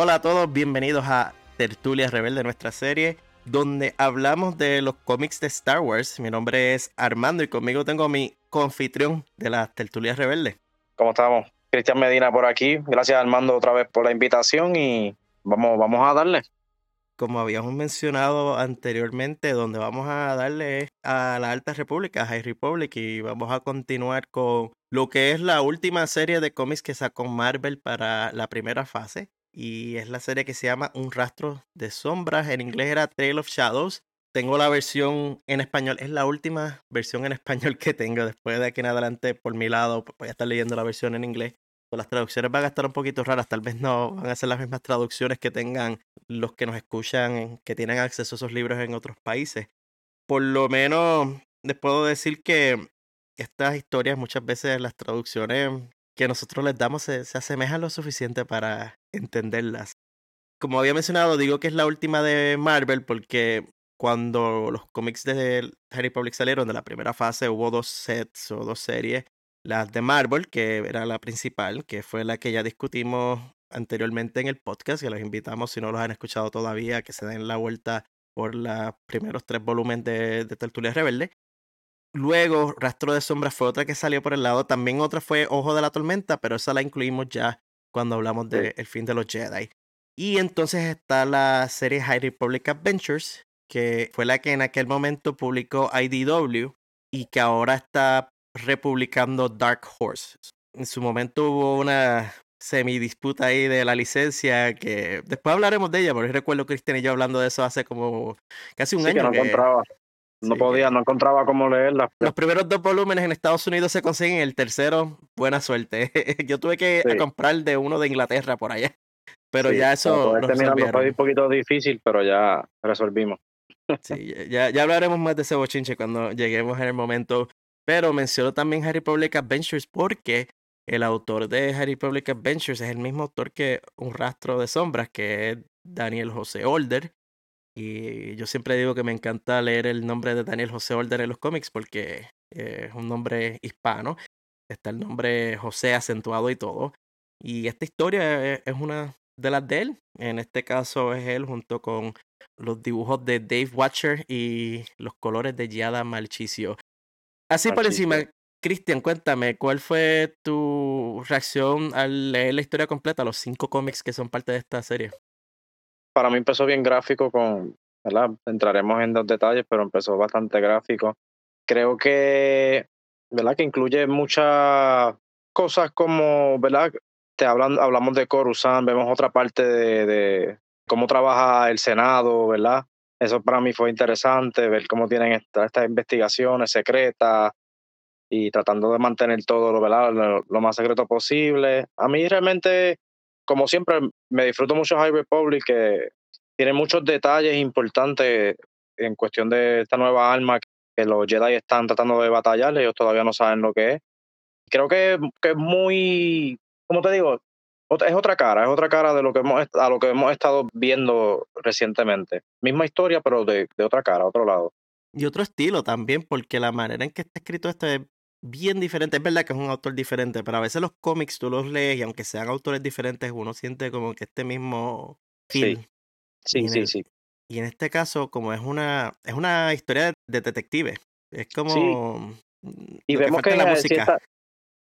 Hola a todos, bienvenidos a Tertulia Rebelde, nuestra serie, donde hablamos de los cómics de Star Wars. Mi nombre es Armando y conmigo tengo a mi confitrión de las Tertulias Rebelde. ¿Cómo estamos? Cristian Medina por aquí. Gracias Armando otra vez por la invitación y vamos, vamos a darle. Como habíamos mencionado anteriormente, donde vamos a darle a la Alta República, a High Republic, y vamos a continuar con lo que es la última serie de cómics que sacó Marvel para la primera fase, y es la serie que se llama Un rastro de sombras. En inglés era Trail of Shadows. Tengo la versión en español, es la última versión en español que tengo. Después de aquí en adelante, por mi lado, voy a estar leyendo la versión en inglés. Las traducciones van a estar un poquito raras, tal vez no van a ser las mismas traducciones que tengan los que nos escuchan, que tienen acceso a esos libros en otros países. Por lo menos les puedo decir que estas historias muchas veces las traducciones que nosotros les damos se, asemejan lo suficiente para entenderlas. Como había mencionado, digo que es la última de Marvel porque cuando los cómics de Harry Public salieron de la primera fase hubo dos sets o dos series. Las de Marvel, que era la principal, que fue la que ya discutimos anteriormente en el podcast, que los invitamos, si no los han escuchado todavía, que se den la vuelta por los primeros tres volúmenes de, de Tertulia Rebelde. Luego, Rastro de Sombras fue otra que salió por el lado. También otra fue Ojo de la Tormenta, pero esa la incluimos ya cuando hablamos de El fin de los Jedi. Y entonces está la serie High Republic Adventures, que fue la que en aquel momento publicó IDW y que ahora está republicando Dark Horse. En su momento hubo una semidisputa ahí de la licencia que después hablaremos de ella, porque recuerdo Cristian y yo hablando de eso hace como casi un año. Que no no podía, no encontraba cómo leerla. Los primeros dos volúmenes en Estados Unidos se consiguen, el tercero, buena suerte. Yo tuve que comprar de uno de Inglaterra por allá. Pero ya eso. fue un poquito difícil, pero ya resolvimos. Sí, ya, ya hablaremos más de ese bochinche cuando lleguemos en el momento. Pero menciono también Harry Public Adventures porque el autor de Harry Public Adventures es el mismo autor que Un Rastro de Sombras, que es Daniel José Older. Y yo siempre digo que me encanta leer el nombre de Daniel José Older en los cómics porque es un nombre hispano. Está el nombre José acentuado y todo. Y esta historia e, es una de las de él. En este caso es él junto con los dibujos de Dave Watcher y los colores de Giada Malchicio. Así por encima, Cristian, cuéntame, ¿cuál fue tu reacción al leer la historia completa, los cinco cómics que son parte de esta serie? Para mí empezó bien gráfico con, ¿verdad? Entraremos en dos detalles, pero empezó bastante gráfico. Creo que, ¿verdad? Que incluye muchas cosas como, ¿verdad? Te hablan, hablamos de Coruscant, vemos otra parte de, de cómo trabaja el Senado, ¿verdad? Eso para mí fue interesante, ver cómo tienen estas investigaciones secretas y tratando de mantener todo ¿verdad? Lo, lo, más secreto posible. A mí realmente como siempre, me disfruto mucho High Republic, que tiene muchos detalles importantes en cuestión de esta nueva arma que los Jedi están tratando de batallar, ellos todavía no saben lo que es. Creo que, que es muy, como te digo, es otra cara, es otra cara de lo que hemos, a lo que hemos estado viendo recientemente. Misma historia, pero de, de otra cara, otro lado. Y otro estilo también, porque la manera en que está escrito esto es bien diferente. Es verdad que es un autor diferente, pero a veces los cómics tú los lees y aunque sean autores diferentes, uno siente como que este mismo film. Sí, sí, sí, Y en este caso, como es una, es una historia de detective, es como... Y vemos que, la música.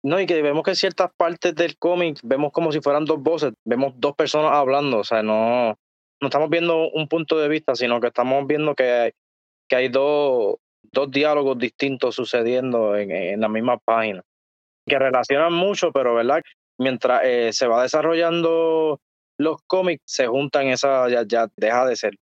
no, y que vemos que en ciertas partes del cómic vemos como si fueran dos voces, vemos dos personas hablando, o sea, no, no estamos viendo un punto de vista, sino que estamos viendo que que hay dos, dos diálogos distintos sucediendo en, en la misma página, que relacionan mucho, pero verdad, mientras eh, se va desarrollando los cómics, se juntan esa, ya, ya deja de ser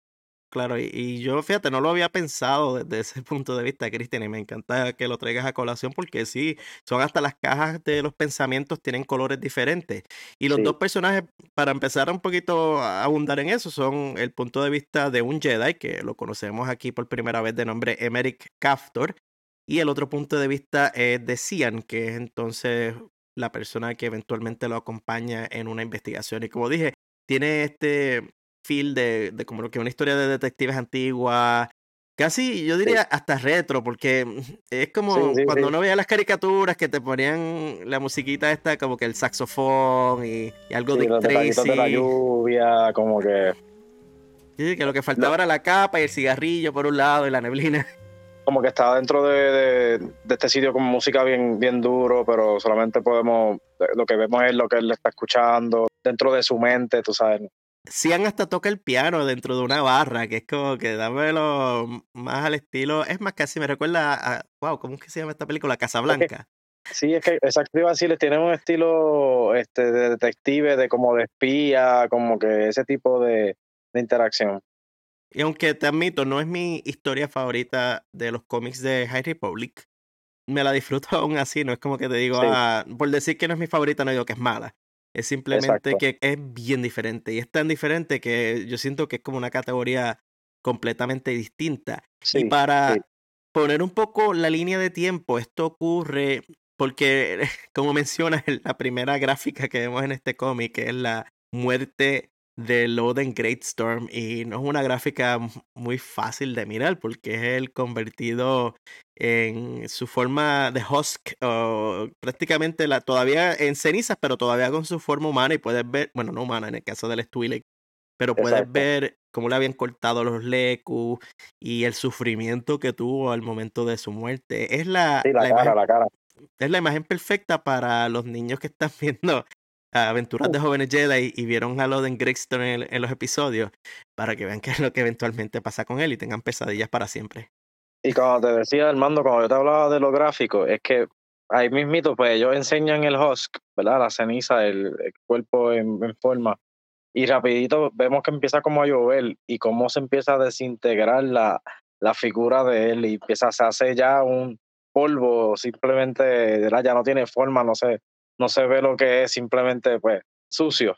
Claro, y, yo, fíjate, no lo había pensado desde ese punto de vista, Cristian, y me encanta que lo traigas a colación porque sí, son hasta las cajas de los pensamientos tienen colores diferentes. Y los dos personajes, para empezar un poquito a abundar en eso, son el punto de vista de un Jedi, que lo conocemos aquí por primera vez de nombre Emerick Kaftor, y el otro punto de vista es de Cian, que es entonces la persona que eventualmente lo acompaña en una investigación. Y como dije, tiene este feel de, de como que una historia de detectives antigua, Casi, yo diría hasta retro, porque es como Sí, sí, cuando sí. uno veía las caricaturas que te ponían la musiquita esta, como que el saxofón y, y algo Sí, de los detallitos de la Tracy. lluvia, como que, Sí, que lo que faltaba era la capa y el cigarrillo por un lado y la neblina. como que está dentro de, de- de este sitio con música bien, bien duro, pero solamente podemos, lo que vemos es lo que él está escuchando, dentro de su mente, tú sabes. Sian hasta toca el piano dentro de una barra, que es como que dámelo más al estilo. Es más, casi me recuerda a. Wow, ¿cómo es que se llama esta película? Casablanca. Sí, es que exacto iba a decirles, tienen un estilo este, de detective, de como de espía, como que ese tipo de, de interacción. Y aunque te admito, no es mi historia favorita de los cómics de High Republic, me la disfruto aún así. No es como que te digo, Sí. ah, por decir que no es mi favorita, no digo que es mala. Es simplemente Exacto. que es bien diferente. Y es tan diferente que yo siento que es como una categoría completamente distinta. Sí, y para sí. poner un poco la línea de tiempo, esto ocurre porque, como mencionas, en la primera gráfica que vemos en este cómic es la muerte de Loden Greatstorm y no es una gráfica muy fácil de mirar porque es el convertido en su forma de husk o prácticamente la, todavía en cenizas pero todavía con su forma humana y puedes ver, bueno no humana en el caso del Twi'lek, pero puedes Exacto. ver cómo le habían cortado los lecus y el sufrimiento que tuvo al momento de su muerte. Es la, Sí, la, la cara, imagen la cara. es la imagen perfecta para los niños que están viendo aventuras de jóvenes Jedi y vieron a Loden Gregston en, en los episodios para que vean qué es lo que eventualmente pasa con él y tengan pesadillas para siempre. Y como te decía, Armando, cuando yo te hablaba de lo gráfico, es que ahí mismito, pues ellos enseñan el husk, ¿verdad? La ceniza, el, el cuerpo en, en forma. Y rapidito vemos que empieza como a llover y cómo se empieza a desintegrar la, la figura de él y empieza, se hace ya un polvo, simplemente, ¿verdad? Ya no tiene forma, no sé, no se ve lo que es, simplemente, pues, sucio.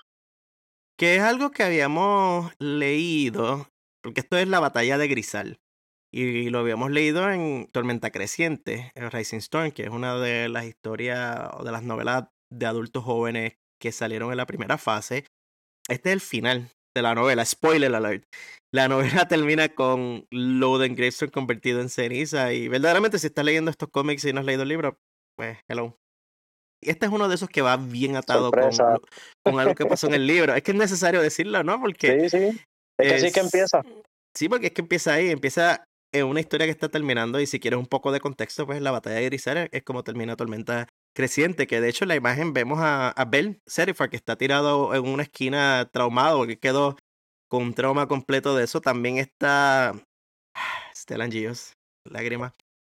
Que es algo que habíamos leído, porque esto es la batalla de Grisal. Y lo habíamos leído en Tormenta Creciente, en Rising Storm, que es una de las historias o de las novelas de adultos jóvenes que salieron en la primera fase. Este es el final de la novela, spoiler alert. La novela termina con Loden Gravestone convertido en ceniza. Y verdaderamente, si estás leyendo estos cómics y no has leído el libro, pues hello. Este es uno de esos que va bien atado con, algo que pasó en el libro. Es que es necesario decirlo, ¿no? Porque Sí, sí. Es que así que empieza. Sí, porque es que empieza ahí, empieza en una historia que está terminando y si quieres un poco de contexto, pues la batalla de Grisel es como termina Tormenta Creciente, que de hecho en la imagen vemos a, a Bell Serifar que está tirado en una esquina traumado, porque quedó con un trauma completo de eso. También está Stellan Gios, lágrima.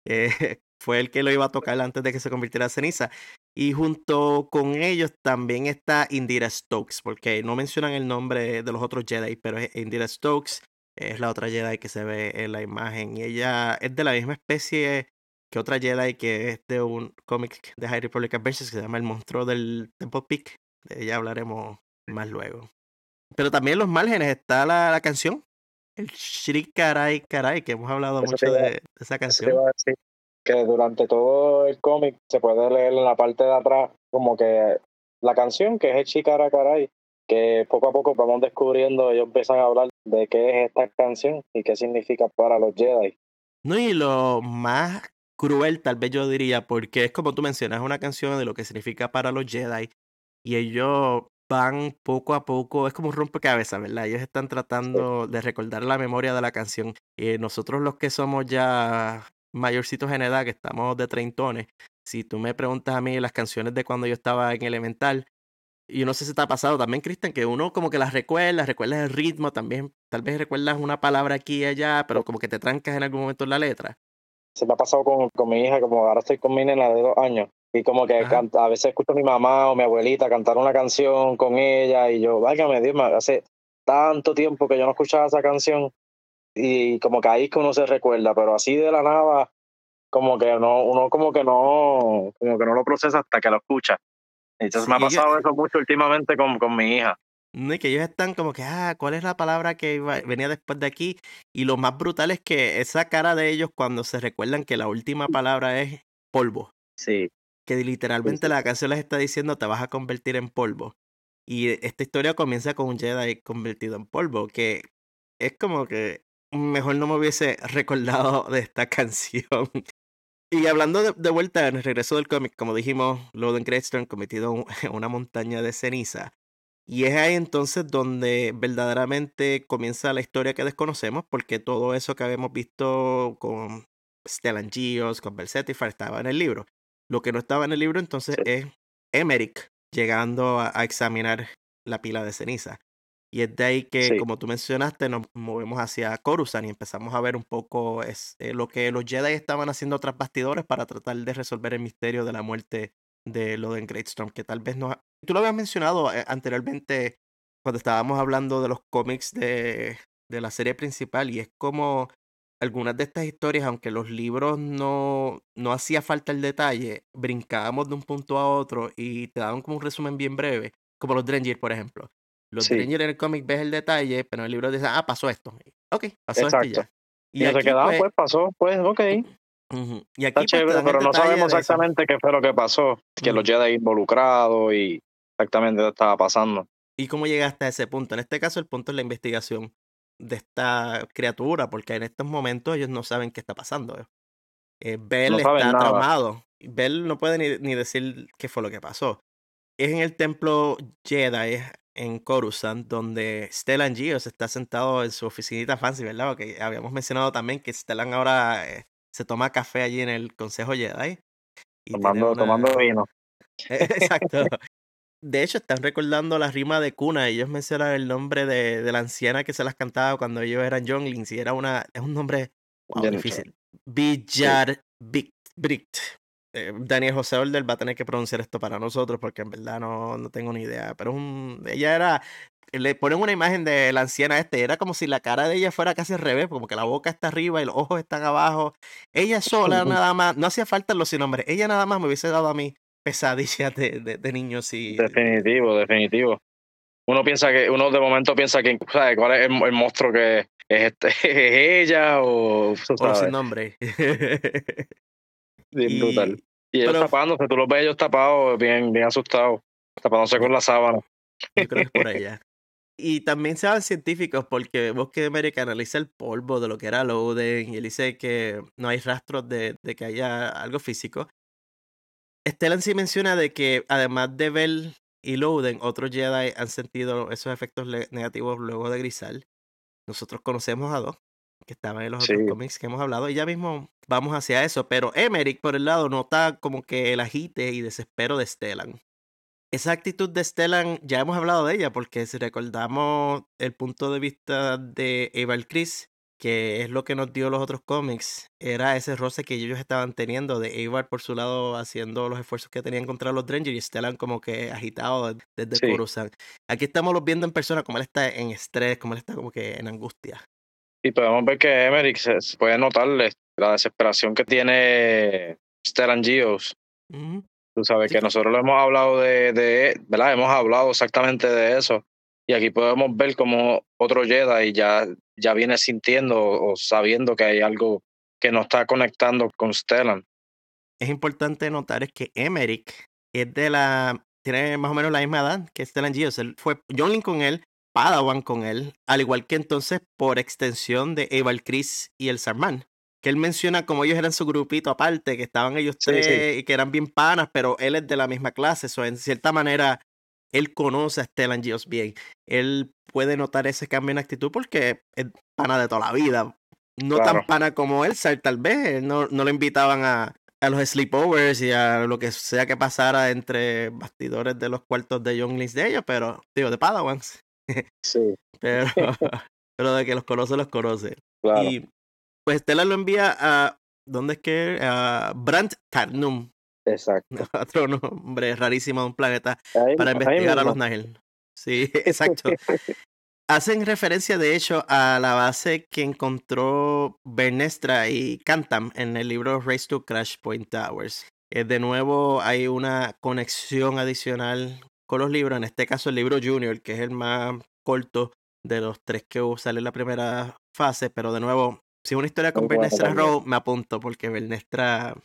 eh, fue el que lo iba a tocar antes de que se convirtiera en ceniza. Y junto con ellos también está Indira Stokes, porque no mencionan el nombre de los otros Jedi, pero es Indira Stokes, es la otra Jedi que se ve en la imagen. Y ella es de la misma especie que otra Jedi que es de un cómic de High Republic Adventures que se llama El monstruo del Temple Peak. De ella hablaremos más luego. Pero también en los márgenes está la, la canción, el Shri Karai Karai, que hemos hablado Eso mucho iba- de, esa Eso te canción. iba a decir, que durante todo el cómic se puede leer en la parte de atrás como que la canción que es el Chikara Caray, que poco a poco vamos descubriendo, ellos empiezan a hablar de qué es esta canción y qué significa para los Jedi. No, y lo más cruel, tal vez yo diría, porque es como tú mencionas, una canción de lo que significa para los Jedi. Y ellos van poco a poco, es como un rompecabezas, ¿verdad? Ellos están tratando de recordar la memoria de la canción. Y nosotros los que somos ya mayorcitos en edad, que estamos de treintones, si tú me preguntas a mí las canciones de cuando yo estaba en elemental, y no sé si te ha pasado también, Cristian, que uno como que las recuerda, recuerdas el ritmo, también tal vez recuerdas una palabra aquí y allá, pero como que te trancas en algún momento en la letra. Se me ha pasado con, con mi hija, como ahora estoy con mi nena de dos años, y como que canta- a veces escucho a mi mamá o mi abuelita cantar una canción con ella, y yo, válgame Dios, hace tanto tiempo que yo no escuchaba esa canción, y como que ahí es que uno se recuerda, pero así de la nada, como que no, uno como que no, como que no lo procesa hasta que lo escucha. Entonces Sí, me ha pasado eso mucho últimamente con, con mi hija. No, y que ellos están como que, ah, ¿cuál es la palabra que iba- venía después de aquí? Y lo más brutal es que esa cara de ellos cuando se recuerdan que la última palabra es polvo. Sí, Que literalmente sí. la canción les está diciendo te vas a convertir en polvo. Y esta historia comienza con un Jedi convertido en polvo, que es como que mejor no me hubiese recordado de esta canción. Y hablando de, vuelta en el regreso del cómic, como dijimos, Loden Greystone cometido una montaña de ceniza. Y es ahí entonces donde verdaderamente comienza la historia que desconocemos, porque todo eso que habíamos visto con Stellan Geos, con Bersetifar, estaba en el libro. Lo que no estaba en el libro entonces es Emmerich llegando a, examinar la pila de ceniza. Y es de ahí que, como tú mencionaste, nos movemos hacia Coruscant y empezamos a ver un poco es, eh, lo que los Jedi estaban haciendo tras bastidores para tratar de resolver el misterio de la muerte de Loden Greatstorm, que tal vez no... Tú lo habías mencionado eh, anteriormente cuando estábamos hablando de los cómics de, de la serie principal y es como algunas de estas historias, aunque los libros no, no hacía falta el detalle, brincábamos de un punto a otro y te daban como un resumen bien breve, como los Drengir, por ejemplo. Los sí. en el cómic ves el detalle, pero en el libro dice, ah, pasó esto. Ok, pasó esto y ya. Y, se quedaba, pues, pues, pasó, pues, ok. Y aquí, Está pues, chévere, pero no sabemos exactamente qué fue lo que pasó, que los Jedi involucrados y exactamente qué estaba pasando. ¿Y cómo llegaste a ese punto? En este caso, el punto es la investigación de esta criatura, porque en estos momentos ellos no saben qué está pasando. Eh, Bell está traumado. Bell no puede ni, ni, decir qué fue lo que pasó. Es en el templo Jedi, en Coruscant, donde Stellan Gios está sentado en su oficinita fancy, ¿verdad? Porque habíamos mencionado también que Stellan ahora eh, se toma café allí en el Consejo Jedi. tomando, tomando vino. Exacto de hecho, están recordando la rima de cuna. Ellos mencionan el nombre de, de la anciana que se las cantaba cuando ellos eran younglings. Y era una, es un nombre difícil. Villar Bricht. Eh, Daniel José Older va a tener que pronunciar esto para nosotros porque en verdad no, no tengo ni idea. Pero un, ella era. Le ponen una imagen de la anciana este. Era como si la cara de ella fuera casi al revés, como que la boca está arriba y los ojos están abajo. Ella sola, nada más. No hacía falta los sin nombres. Ella nada más me hubiese dado a mí pesadillas de, de, niños y... Definitivo, definitivo. Uno piensa que, uno de momento piensa que, ¿sabes? ¿Cuál es el, monstruo que es, este, es ella o... O sin nombre. bien y, brutal. Y ellos tapándose, tú los ves ellos tapados, bien, bien asustados, tapándose con la sábana. Yo creo que es por ella. Y también se van científicos porque Bosque América analiza el polvo de lo que era Loden y él dice que no hay rastros de, de que haya algo físico. Stellan sí menciona de que además de Bell y Loden, otros Jedi han sentido esos efectos negativos luego de Grisal. Nosotros conocemos a dos que estaban en los otros cómics que hemos hablado y ya mismo vamos hacia eso, pero Emmerich por el lado nota como que el agite y desespero de Stellan. Esa actitud de Stellan ya hemos hablado de ella porque si recordamos el punto de vista de Eval Chris, que es lo que nos dio los otros cómics, era ese roce que ellos estaban teniendo de Avar por su lado haciendo los esfuerzos que tenían contra los Drangers y Stellan como que agitado desde sí. Coruscant. Aquí estamos los viendo en persona como él está en estrés, como él está como que en angustia. Y podemos ver que Emmerich se puede notarle la desesperación que tiene Stellan Geos. Tú sabes que nosotros lo hemos hablado de, de, ¿verdad? Hemos hablado exactamente de eso. Y aquí podemos ver como otro Jedi ya, ya viene sintiendo o sabiendo que hay algo que no está conectando con Stellan. Es importante notar es que Emmerich es de la. tiene más o menos la misma edad que Stellan Gios. Él fue John con él, Padawan con él, al igual que entonces por extensión de Eval Chris y el Sarman. Que él menciona como ellos eran su grupito aparte, que estaban ellos tres y que eran bien panas, pero él es de la misma clase. Eso en cierta manera él conoce a Stellan Gios bien. Él puede notar ese cambio en actitud porque es pana de toda la vida. No tan pana como él, tal vez. No, no lo invitaban a, a los sleepovers y a lo que sea que pasara entre bastidores de los cuartos de younglings de ellos, pero, digo, de Padawans. Sí. pero, pero de que los conoce, los conoce. Y pues Stellan lo envía a. ¿Dónde es que? A Brant Tarnum, Exacto. Otro nombre rarísimo de un planeta para investigar a los Nahel. Sí, exacto. Hacen referencia, de hecho, a la base que encontró Bernestra y Cantam en el libro Race to Crash Point Towers. Eh, de nuevo, hay una conexión adicional con los libros, en este caso el libro Junior, que es el más corto de los tres que sale en la primera fase, pero de nuevo, si es una historia con Bernestra Rowe, me apunto, porque Bernestra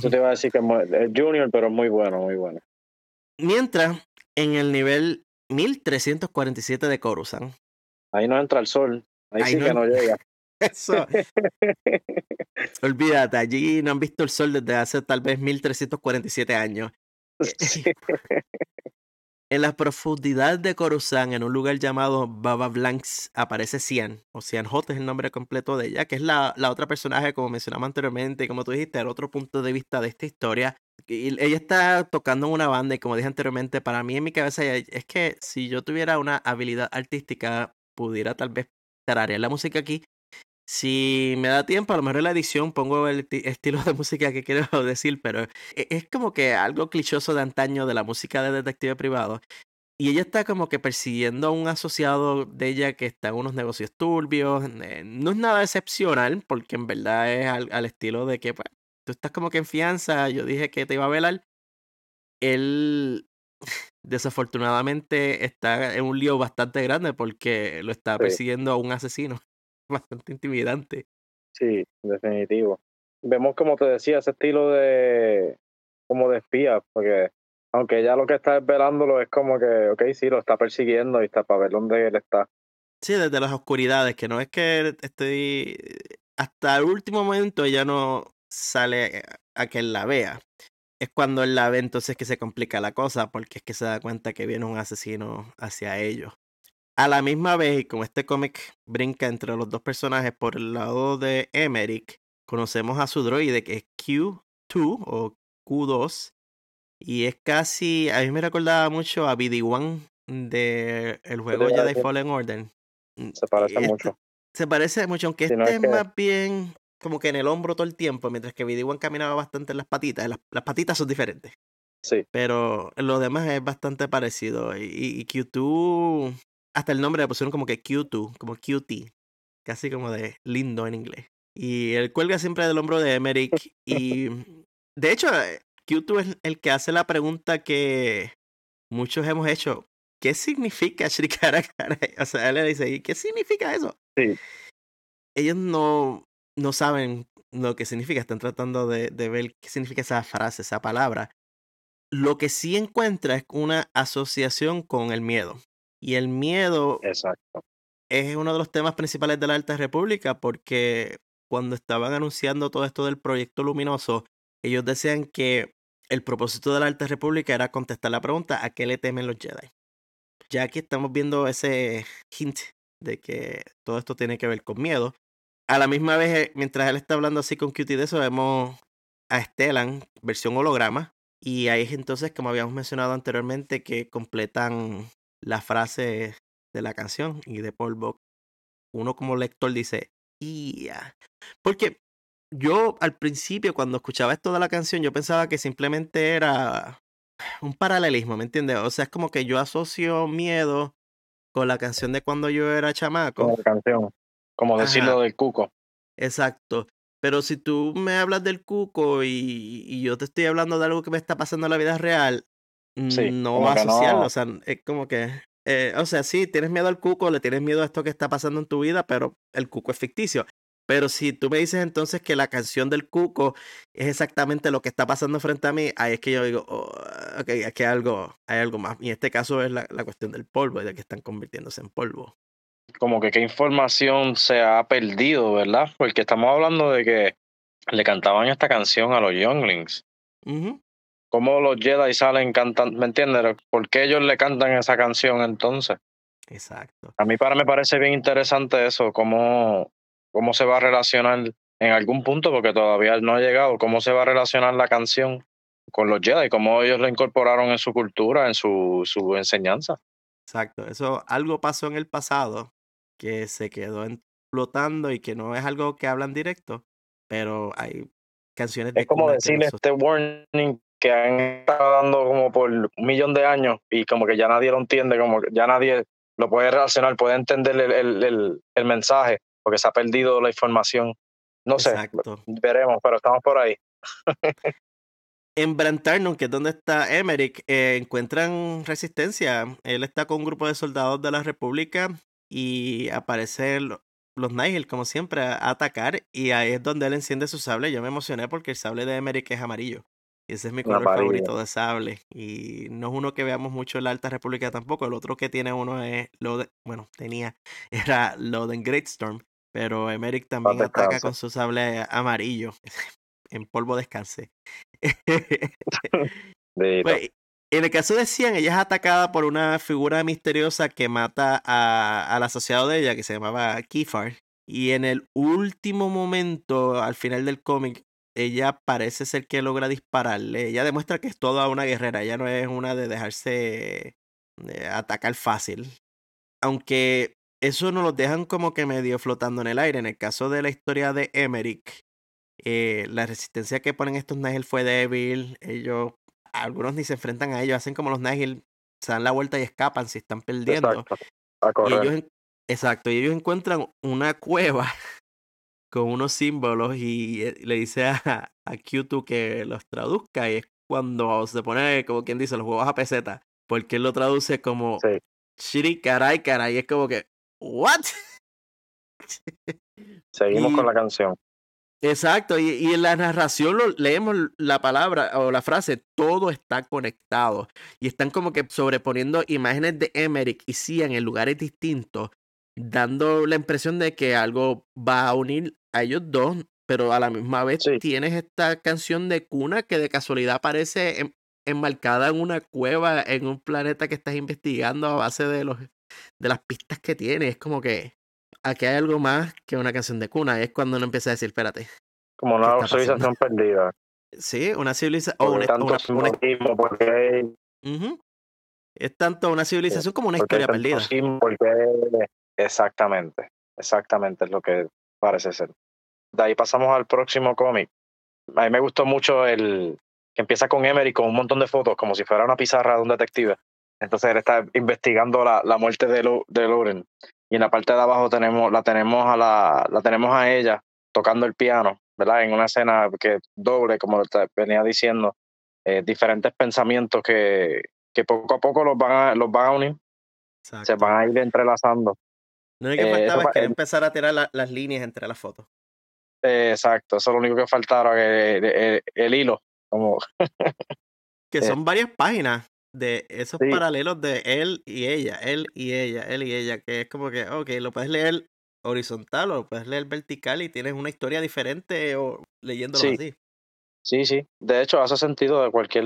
yo te iba a decir que es junior, pero muy bueno, muy bueno. Mientras, en el nivel 1347 de Coruscant. Ahí no entra el sol. Ahí, sí que no llega. Eso. Olvídate, allí no han visto el sol desde hace tal vez 1347 años. En la profundidad de Coruscant, en un lugar llamado Baba Blanks, aparece Cian, o Cian Hot es el nombre completo de ella, que es la, la otra personaje, como mencionamos anteriormente, como tú dijiste, el otro punto de vista de esta historia. Y ella está tocando en una banda, y como dije anteriormente, para mí en mi cabeza es que si yo tuviera una habilidad artística, pudiera tal vez tararear la música aquí. Si me da tiempo, a lo mejor en la edición pongo el estilo de música que quiero decir, pero e-, es como que algo clichoso de antaño de la música de detective privado. Y ella está como que persiguiendo a un asociado de ella que está en unos negocios turbios. No es nada excepcional, porque en verdad es al, estilo de que pues, tú estás como que en fianza. Yo dije que te iba a velar. Él desafortunadamente está en un lío bastante grande porque lo está persiguiendo a un asesino bastante intimidante. Sí, definitivo. Vemos, como te decía, ese estilo de como de espía, porque aunque ya lo que está esperándolo es como que, ok, sí, lo está persiguiendo y está para ver dónde él está. Sí, desde las oscuridades, que no es que estoy... Hasta el último momento ella no sale a que él la vea. Es cuando él la ve entonces que se complica la cosa, porque es que se da cuenta que viene un asesino hacia ellos. A la misma vez, y como este cómic brinca entre los dos personajes por el lado de Emmerich, conocemos a su droide que es Q2 o Q2. Y es casi, a mí me recordaba mucho a BD-1 del el juego Jedi Fallen Order. Mm, se parece este mucho. Se parece mucho, aunque este es, más bien como que en el hombro todo el tiempo, mientras que BD-1 caminaba bastante en las patitas. Las, las, patitas son diferentes. Sí. Pero lo demás es bastante parecido. Y, y, Q2 hasta el nombre le pusieron como que Q2, como QT, casi como de lindo en inglés. Y él cuelga siempre del hombro de Emmerich. y de hecho, eh, Q2 es el que hace la pregunta que muchos hemos hecho. ¿Qué significa Shrikara O sea, él le dice, ¿qué significa eso? Sí. Ellos no, no saben lo que significa, están tratando de, de ver qué significa esa frase, esa palabra. Lo que sí encuentra es una asociación con el miedo. Y el miedo Exacto. es uno de los temas principales de la Alta República porque cuando estaban anunciando todo esto del proyecto luminoso, ellos decían que el propósito de la Alta República era contestar la pregunta ¿a qué le temen los Jedi? Ya que estamos viendo ese hint de que todo esto tiene que ver con miedo. A la misma vez, eh, mientras él está hablando así con Cutie de eso, vemos a Stellan, versión holograma. Y ahí es entonces, como habíamos mencionado anteriormente, que completan la frase de la canción y de Paul Buck, uno como lector dice, ¡Ya! Porque yo al principio cuando escuchaba esto de la canción yo pensaba que simplemente era un paralelismo, ¿me entiendes? O sea, es como que yo asocio miedo con la canción de cuando yo era chamaco. Con la canción, como decirlo del cuco. Exacto. Pero si tú me hablas del cuco y, y, yo te estoy hablando de algo que me está pasando en la vida real, no va a asociarlo. O sea, es como que. Eh, o sea, sí, tienes miedo al cuco, le tienes miedo a esto que está pasando en tu vida, pero el cuco es ficticio. Pero si tú me dices entonces que la canción del cuco es exactamente lo que está pasando frente a mí, ahí es que yo digo, oh, ok, aquí hay algo, hay algo más. Y en este caso es la, la cuestión del polvo y de que están convirtiéndose en polvo. Como que qué información se ha perdido, ¿verdad? Porque estamos hablando de que le cantaban esta canción a los Younglings cómo los Jedi salen cantando, ¿me entiendes? ¿Por qué ellos le cantan esa canción entonces? Exacto. A mí para me parece bien interesante eso, cómo, cómo se va a relacionar en algún punto, porque todavía no ha llegado, cómo se va a relacionar la canción con los Jedi, cómo ellos lo incorporaron en su cultura, en su, su enseñanza. Exacto, eso algo pasó en el pasado que se quedó explotando y que no es algo que hablan directo, pero hay canciones de... Es como decirle este warning que han estado dando como por un millón de años y como que ya nadie lo entiende, como que ya nadie lo puede relacionar, puede entender el, el, el, mensaje, porque se ha perdido la información. No sé, veremos, pero estamos por ahí. en Brantarnum, que es donde está Emmerich, eh, encuentran resistencia. Él está con un grupo de soldados de la República y aparecen los Nigel, como siempre, a atacar. Y ahí es donde él enciende su sable. Yo me emocioné porque el sable de Emmerich es amarillo ese es mi color favorito de sable. Y no es uno que veamos mucho en la Alta República tampoco. El otro que tiene uno es lo bueno, tenía, era Loden Greatstorm. Pero Emerick también ataca con su sable amarillo. en polvo descanse. pues, en el caso de Cian, ella es atacada por una figura misteriosa que mata a, al asociado de ella, que se llamaba Kifar. Y en el último momento, al final del cómic, ella parece ser que logra dispararle. Ella demuestra que es toda una guerrera. Ella no es una de dejarse de atacar fácil. Aunque eso nos lo dejan como que medio flotando en el aire. En el caso de la historia de Emmerich, eh, la resistencia que ponen estos Nigel fue débil. Ellos, algunos ni se enfrentan a ellos, hacen como los Nigel, se dan la vuelta y escapan si están perdiendo. Exacto. A correr. Y ellos, exacto, y ellos encuentran una cueva con unos símbolos y eh, le dice a, a Q2 que los traduzca y es cuando se pone, como quien dice, los huevos a peseta, porque él lo traduce como Sí. Shiri caray caray, y es como que, ¿what? Seguimos Y- con la canción. Exacto, y, y en la narración lo, leemos la palabra o la frase, todo está conectado. Y están como que sobreponiendo imágenes de Emmerich y Cian en lugares distintos, dando la impresión de que algo va a unir a ellos dos, pero a la misma vez Sí. tienes esta canción de cuna que de casualidad aparece en- enmarcada en una cueva, en un planeta que estás investigando a base de, los, de las pistas que tiene. Es como que aquí hay algo más que una canción de cuna. Es cuando uno empieza a decir, espérate. Como ¿Qué una civilización perdida. Sí, una civilización. Porque una, tanto una- una- simbolismo, porque, Ujú. Es tanto una civilización como una porque historia perdida. porque- Exactamente. Exactamente es lo que parece ser. De ahí pasamos al próximo cómic. A mí me gustó mucho el que empieza con Emery con un montón de fotos, como si fuera una pizarra de un detective. Entonces él está investigando la, la muerte de, Lu- de Lauren. Y en la parte de abajo tenemos, la tenemos a la, la tenemos a ella tocando el piano, ¿verdad? En una escena que doble, como venía diciendo, eh, diferentes pensamientos que, que poco a poco los van a, los van a unir, se van a ir entrelazando. Lo único que eh, faltaba es que eh, empezar a tirar la- las líneas entre las fotos. Eh, exacto, eso es lo único que faltaba, el, el- el hilo, como Que Eh, son varias páginas de esos sí. paralelos de él y ella, él y ella, él y ella, que es como que, ok, lo puedes leer horizontal o lo puedes leer vertical y tienes una historia diferente o leyéndolo Sí. así. Sí, sí. De hecho, hace sentido de cualquier.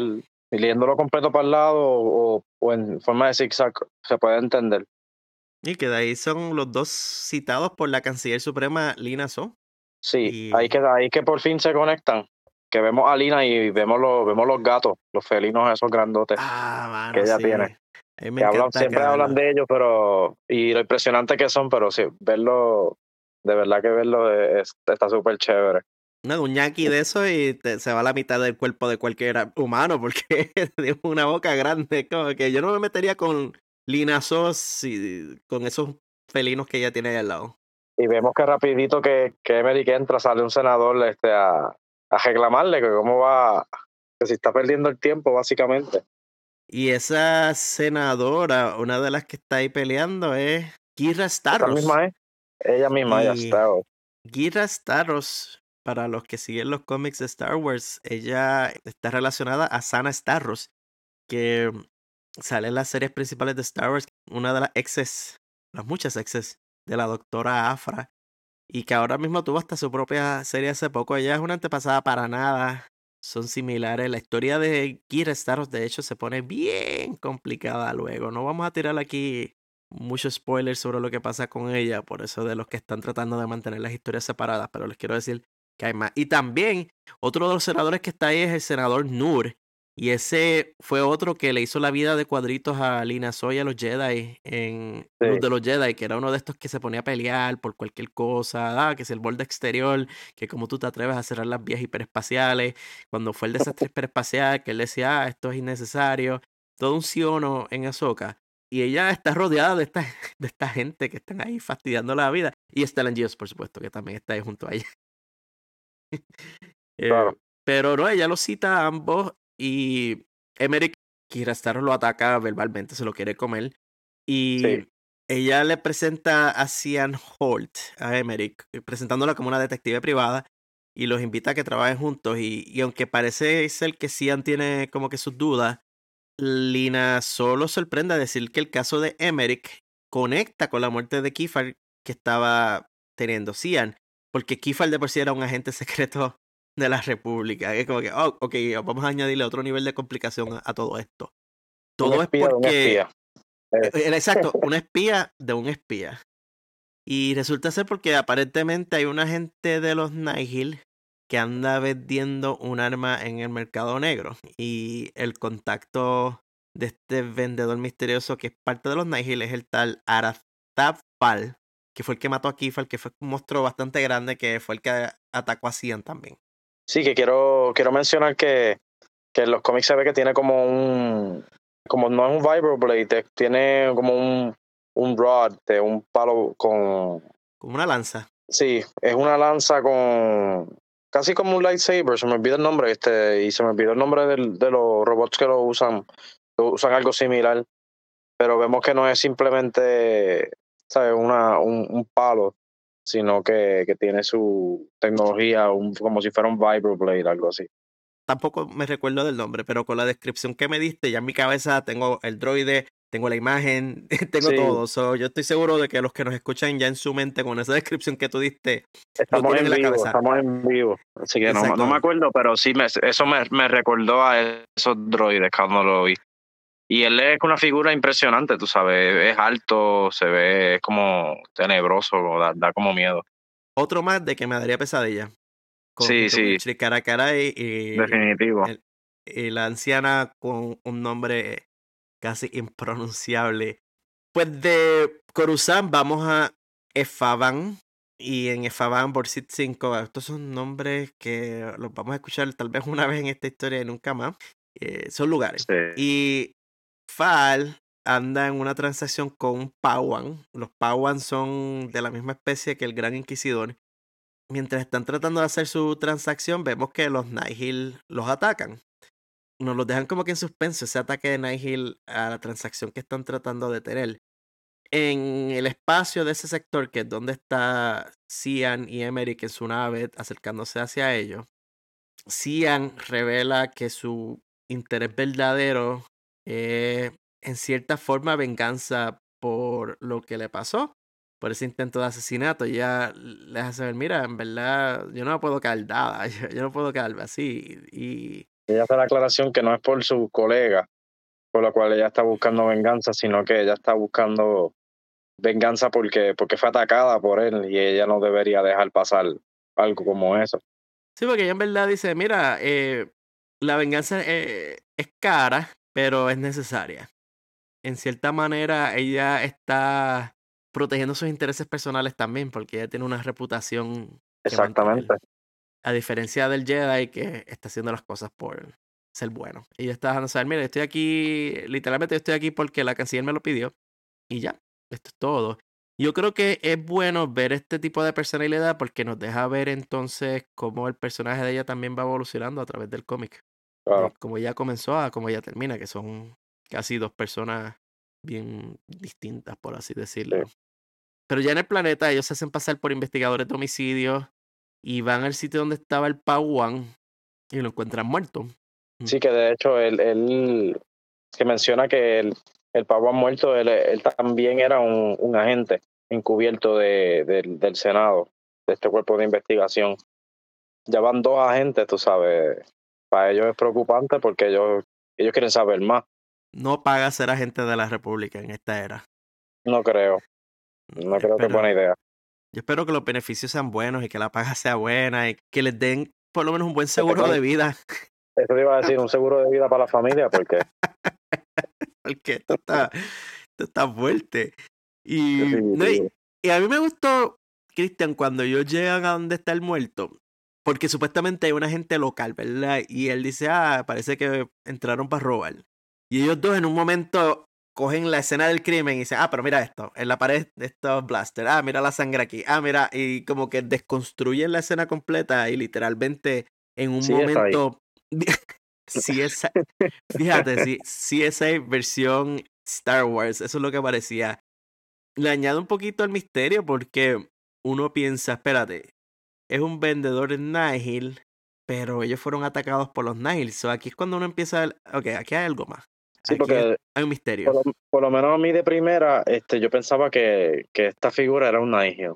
Leyéndolo completo para el lado o, o en forma de zigzag, se puede entender. Y que de ahí son los dos citados por la canciller suprema Lina So. Sí, Y- ahí, que, ahí que por fin se conectan. Que vemos a Lina y vemos los, vemos los gatos, los felinos esos grandotes. Ah, mano, que ella sí. tiene. Que hablan, siempre que hablan de ellos, pero. Y lo impresionante que son, pero sí, verlo. De verdad que verlo es- está súper chévere. No, un yanqui de eso y te- se va a la mitad del cuerpo de cualquier humano porque tiene una boca grande. Como que yo no me metería con Lina Sos y con esos felinos que ella tiene ahí al lado. Y vemos que rapidito que, que Emery que entra, sale un senador este, a, a reclamarle que cómo va, que si está perdiendo el tiempo, básicamente. Y esa senadora, una de las que está ahí peleando es Kira Esa Starros. misma es. Ella misma, ella está. Gira Starros, para los que siguen los cómics de Star Wars, ella está relacionada a Sana Starros, que sale en las series principales de Star Wars, una de las exes, las muchas exes de la doctora Afra, y que ahora mismo tuvo hasta su propia serie hace poco. Ella es una antepasada para nada, son similares. La historia de Gira Starros, de hecho, se pone bien complicada luego. No vamos a tirar aquí muchos spoilers sobre lo que pasa con ella, por eso de los que están tratando de mantener las historias separadas, pero les quiero decir que hay más. Y también, otro de los senadores que está ahí es el senador Nur, y ese fue otro que le hizo la vida de cuadritos a Lina Soy a los Jedi en Sí. Luz de los Jedi, que era uno de estos que se ponía a pelear por cualquier cosa, ah, que es el borde exterior, que como tú te atreves a cerrar las vías hiperespaciales, cuando fue el desastre hiperespacial, que él decía, ah, esto es innecesario, todo un sí o no en Ahsoka. Y ella está rodeada de esta, de esta gente que están ahí fastidiando la vida. Y Stellan Geos, por supuesto, que también está ahí junto a ella. Eh, Claro. pero no, ella lo cita a ambos y Emmerich Kirastaro lo ataca verbalmente, se lo quiere comer. Y Sí. ella le presenta a Cian Holt, a Emmerich, eh, presentándola como una detective privada y los invita a que trabajen juntos. Y, y aunque parece ser que Cian tiene como que sus dudas, Lina solo sorprende a decir que el caso de Emmerich conecta con la muerte de Kifar, que estaba teniendo Cian, porque Kifal de por sí era un agente secreto de la República. Es como que, oh, ok, vamos a añadirle otro nivel de complicación a, todo esto. Todo es porque. Eh, eh, exacto, un espía de un espía. Y resulta ser porque aparentemente hay un agente de los Nihil que anda vendiendo un arma en el mercado negro. Y el contacto de este vendedor misterioso que es parte de los Nihil es el tal Araztapal, que fue el que mató a Kifal, que fue un monstruo bastante grande, que fue el que atacó a Cian también. Sí, que quiero, quiero mencionar que, que en los cómics se ve que tiene como un, como no es un vibroblade, tiene como un, un rod, de un palo con... Como una lanza. Sí, es una lanza con... Casi como un lightsaber, se me olvida el nombre, este, y se me olvidó el nombre del, de los robots que lo usan, usan algo similar, pero vemos que no es simplemente, ¿sabes? Una, un, un palo, sino que, que tiene su tecnología un, como si fuera un vibroblade, algo así. Tampoco me recuerdo del nombre, pero con la descripción que me diste, ya en mi cabeza tengo el droide, tengo la imagen, tengo todo. So, yo estoy seguro de que los que nos escuchan ya en su mente con esa descripción que tú diste, estamos en, vivo, estamos en vivo. Así que no, no, me acuerdo, pero sí, me, eso me, me recordó a esos droides cuando lo vi. Y él es una figura impresionante, tú sabes, es alto, se ve como tenebroso, da, da como miedo. Otro más de que me daría pesadilla. sí, sí. Cara a cara y, Definitivo. y la anciana con un nombre casi impronunciable. Pues de Coruscant vamos a Efaban. Y en Efaban, Borsit 5, estos son nombres que los vamos a escuchar tal vez una vez en esta historia y nunca más. Eh, son lugares. Y Fal anda en una transacción con un Pawan. Los Pawan son de la misma especie que el Gran Inquisidor. Mientras están tratando de hacer su transacción, vemos que los Nihil los atacan. Nos los dejan como que en suspenso ese ataque de Nihil a la transacción que están tratando de tener. En el espacio de ese sector, que es donde está Cian y Emerick en su nave acercándose hacia ellos, Cian revela que su interés verdadero eh, en cierta forma venganza por lo que le pasó, por ese intento de asesinato. Ya le hace saber, mira, en verdad yo no puedo quedar dada, yo, no puedo quedarme así. Y... Ella hace la aclaración que no es por su colega, por la cual ella está buscando venganza, sino que ella está buscando venganza porque, porque fue atacada por él y ella no debería dejar pasar algo como eso. Sí, porque ella en verdad dice, mira, eh, la venganza eh, es cara, pero es necesaria. En cierta manera, ella está protegiendo sus intereses personales también, porque ella tiene una reputación. Exactamente. A diferencia del Jedi que está haciendo las cosas por ser bueno. Ella está dejando saber, mira, estoy aquí, literalmente estoy aquí porque la canciller me lo pidió. Y ya, esto es todo. Yo creo que es bueno ver este tipo de personalidad porque nos deja ver entonces cómo el personaje de ella también va evolucionando a través del cómic. Como ya comenzó a como ya termina, que son casi dos personas bien distintas, por así decirlo. Pero ya en el planeta ellos se hacen pasar por investigadores de homicidios y van al sitio donde estaba el Pawan y lo encuentran muerto. Mm. Sí, que de hecho él, él que menciona que el, el Pawan muerto, él, él también era un, un agente encubierto de, del Senado, de este cuerpo de investigación. Ya van dos agentes, tú sabes, para ellos es preocupante porque ellos, ellos quieren saber más. No paga ser agente de la República en esta era. No creo. No creo que es buena idea. Yo espero que los beneficios sean buenos y que la paga sea buena y que les den por lo menos un buen seguro de vida. Eso te iba a decir, un seguro de vida para la familia, porque. porque esto está, esto está fuerte. Y, y, a mí me gustó, Cristian, cuando ellos llegan a donde está el muerto, porque supuestamente hay una gente local, ¿verdad? Y él dice, ah, parece que entraron para robar. Y ellos dos en un momento cogen la escena del crimen y dicen, ah, pero mira esto, en la pared de estos blasters, ah, mira la sangre aquí, ah, mira, y como que desconstruyen la escena completa y literalmente en un momento... sí, esa, fíjate, sí, sí, esa versión Star Wars, eso es lo que parecía. Le añade un poquito al misterio porque uno piensa, espérate, es un vendedor en Nihil, pero ellos fueron atacados por los Nihil. So aquí es cuando uno empieza, a, ok, aquí hay algo más. Sí, porque hay un misterio. Por lo, menos a mí de primera, este, yo pensaba que, que esta figura era un Nihil.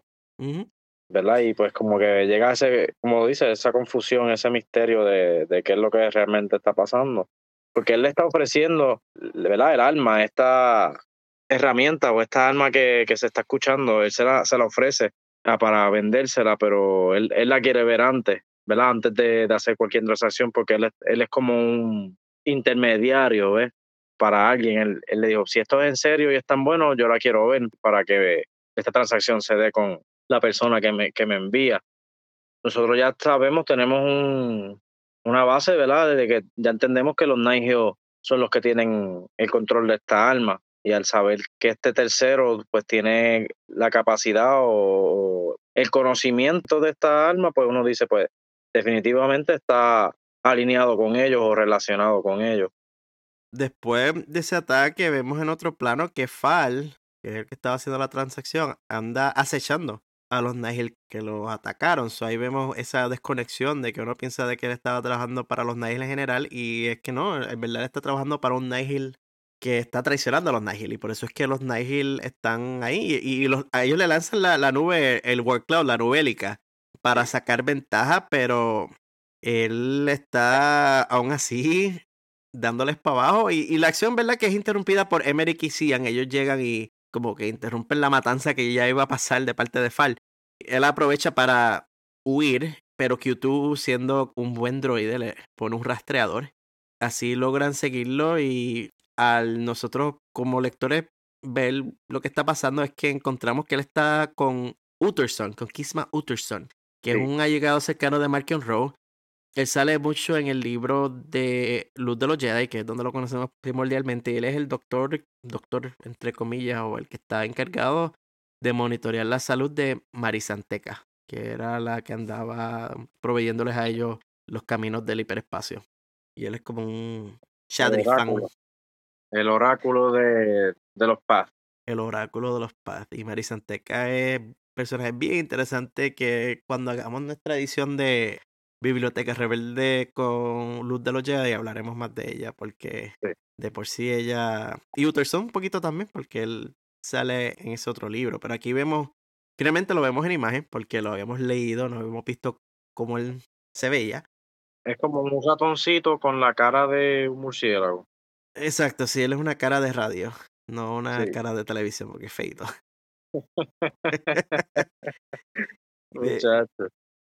¿verdad? Y pues como que llega ese, como dice, esa confusión, ese misterio de, de qué es lo que realmente está pasando. Porque él le está ofreciendo, ¿verdad? El alma, esta herramienta o esta alma que, que se está escuchando, él se la, se la ofrece para vendérsela, pero él, él la quiere ver antes, ¿verdad? Antes de, de hacer cualquier transacción, porque él, él es como un intermediario, ¿ves? Para alguien. Él, él, le dijo, si esto es en serio y es tan bueno, yo la quiero ver para que esta transacción se dé con la persona que me, que me envía. Nosotros ya sabemos, tenemos un, una base, ¿verdad? De que ya entendemos que los Nigel son los que tienen el control de esta arma y al saber que este tercero pues tiene la capacidad o, el conocimiento de esta arma, pues uno dice, pues definitivamente está alineado con ellos o relacionado con ellos. Después de ese ataque vemos en otro plano que Fal, que es el que estaba haciendo la transacción, anda acechando a los Nihil que los atacaron. So, ahí vemos esa desconexión de que uno piensa de que él estaba trabajando para los Nihil en general y es que no, en verdad está trabajando para un Nihil que está traicionando a los Nihil y por eso es que los Nihil están ahí y, los, a ellos le lanzan la, la nube, el World Cloud, la nubélica, para sacar ventaja, pero él está aún así dándoles para abajo y, y, la acción, ¿verdad? Que es interrumpida por Emerick y Cian. Ellos llegan y como que interrumpen la matanza que ya iba a pasar de parte de Fal. Él aprovecha para huir, pero Q2 siendo un buen droide le pone un rastreador. Así logran seguirlo y al nosotros como lectores ver lo que está pasando es que encontramos que él está con Utterson, con Kisma Utterson, que es un allegado cercano de Markion Rowe. Él sale mucho en el libro de Luz de los Jedi, que es donde lo conocemos primordialmente. Y él es el doctor, doctor entre comillas, o el que está encargado de monitorear la salud de Marisanteca, que era la que andaba proveyéndoles a ellos los caminos del hiperespacio. Y él es como un Shadrifan. El oráculo de, de los Paz. El oráculo de los Paz. Y Marisanteca es un personaje bien interesante que cuando hagamos nuestra edición de Biblioteca Rebelde con Luz de los Jedi hablaremos más de ella porque de por sí ella... Y Utterson un poquito también porque él sale en ese otro libro. Pero aquí vemos, finalmente lo vemos en imagen porque lo habíamos leído, nos hemos visto cómo él se veía. Es como un ratoncito con la cara de un murciélago. Exacto, sí, él es una cara de radio, no una cara de televisión, porque es feito. de,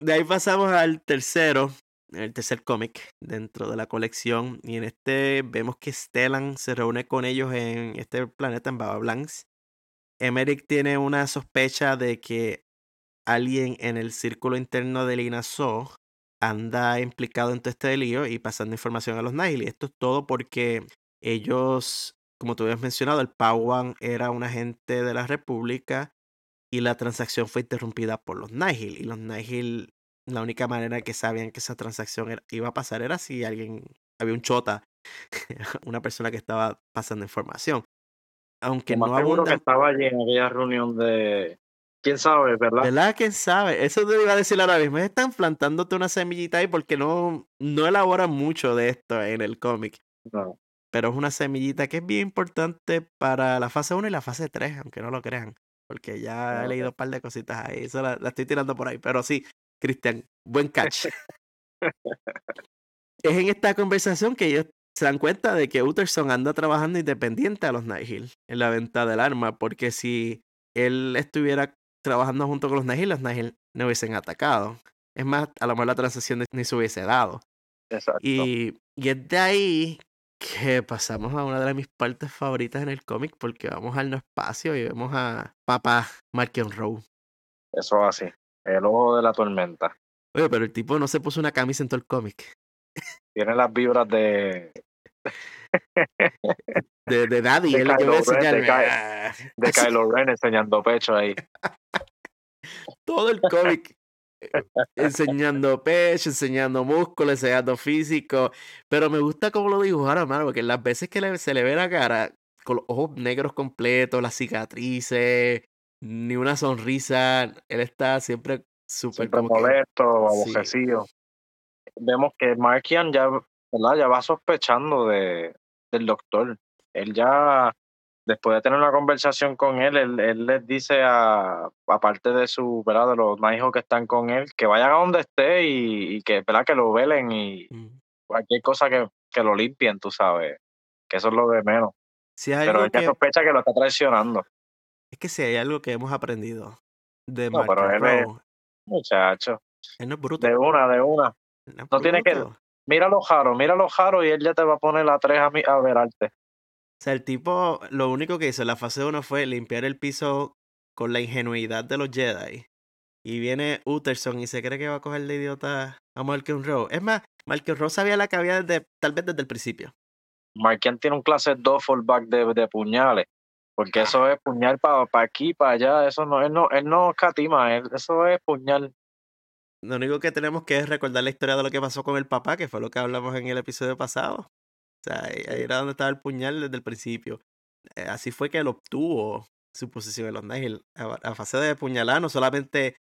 de ahí pasamos al tercero, el tercer cómic dentro de la colección. Y en este vemos que Stellan se reúne con ellos en este planeta en Baba Blancs. Emerick tiene una sospecha de que alguien en el círculo interno del INASO anda implicado en todo este lío y pasando información a los Nihil. Esto es todo porque ellos, como tú habías mencionado, el Pauan era un agente de la República y la transacción fue interrumpida por los Nihil. Y los Nihil, la única manera que sabían que esa transacción iba a pasar era si alguien, había un chota, una persona que estaba pasando información. Aunque no abunda... que estaba allí en aquella reunión de... ¿Quién sabe, verdad? ¿Verdad? ¿Quién sabe? Eso te iba a decir ahora mismo. Están plantándote una semillita ahí porque no, no elaboran mucho de esto en el cómic. No pero es una semillita que es bien importante para la fase 1 y la fase 3, aunque no lo crean, porque ya he leído un par de cositas ahí, eso la, estoy tirando por ahí, pero sí, Cristian, buen catch. es en esta conversación que ellos se dan cuenta de que Utterson anda trabajando independiente a los Nihil en la venta del arma, porque si él estuviera trabajando junto con los Nihil, los Nihil no hubiesen atacado. Es más, a lo mejor la transacción ni se hubiese dado. Exacto. Y, y es de ahí que pasamos a una de mis partes favoritas en el cómic porque vamos al no espacio y vemos a papá Markion Rowe. Eso así, el ojo de la tormenta. Oye, pero el tipo no se puso una camisa en todo el cómic. Tiene las vibras de. de, de Daddy, de, Kylo Ren, de, Kylo Ren enseñando pecho ahí. Todo el cómic enseñando pecho, enseñando músculo, enseñando físico. Pero me gusta cómo lo dibujaron, mano, porque las veces que se le ve la cara con los ojos negros completos, las cicatrices, ni una sonrisa, él está siempre súper molesto, abojecido. Vemos que Markian ya, ¿verdad? ya va sospechando de, del doctor. Él ya después de tener una conversación con él, él, les dice a, aparte de su, ¿verdad? De los hijos que están con él, que vayan a donde esté y, que, ¿verdad? Que lo velen y mm. cualquier cosa que, que, lo limpien, tú sabes. Que eso es lo de menos. pero ella sospecha que lo está traicionando. Es que si hay algo que hemos aprendido de no, pero él muchacho. Él no es bruto. De una, de una. No, tiene que. Mira los jaros, mira los jaros y él ya te va a poner la tres a, mí, a verarte. O sea, el tipo, lo único que hizo en la fase 1 fue limpiar el piso con la ingenuidad de los Jedi. Y viene Utterson y se cree que va a coger de idiota a Malcolm Rowe. Es más, Malcolm Rowe sabía la que había desde, tal vez desde el principio. Markian tiene un clase 2 fallback de, de puñales. Porque eso es puñal para aquí, para allá. Eso no, él no, él no catima, eso es puñal. Lo único que tenemos que es recordar la historia de lo que pasó con el papá, que fue lo que hablamos en el episodio pasado. O sea, ahí, era donde estaba el puñal desde el principio. Eh, así fue que él obtuvo su posición en los Nigel. A, fase de puñalar, no solamente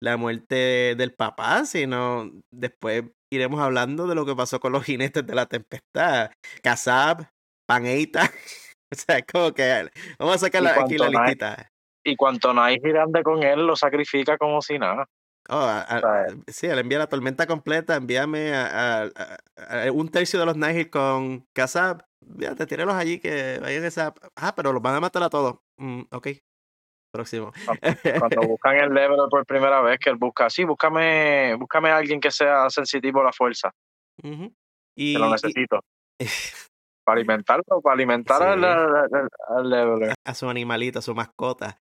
la muerte del papá, sino después iremos hablando de lo que pasó con los jinetes de la tempestad. Kazab, Paneita. o sea, es como que vamos a sacar aquí la listita. Y cuanto Nigel ande con él, lo sacrifica como si nada. Oh, sí, él envía la tormenta completa, envíame a, un tercio de los Nihil con Kazab. te tírelos allí que vayan a esa. Ah, pero los van a matar a todos. Mm, ok. Próximo. Cuando, buscan el level por primera vez, que él busca, sí, búscame, búscame a alguien que sea sensitivo a la fuerza. y, que lo necesito. para alimentarlo, para alimentar al, al, level. A su animalito, a su mascota.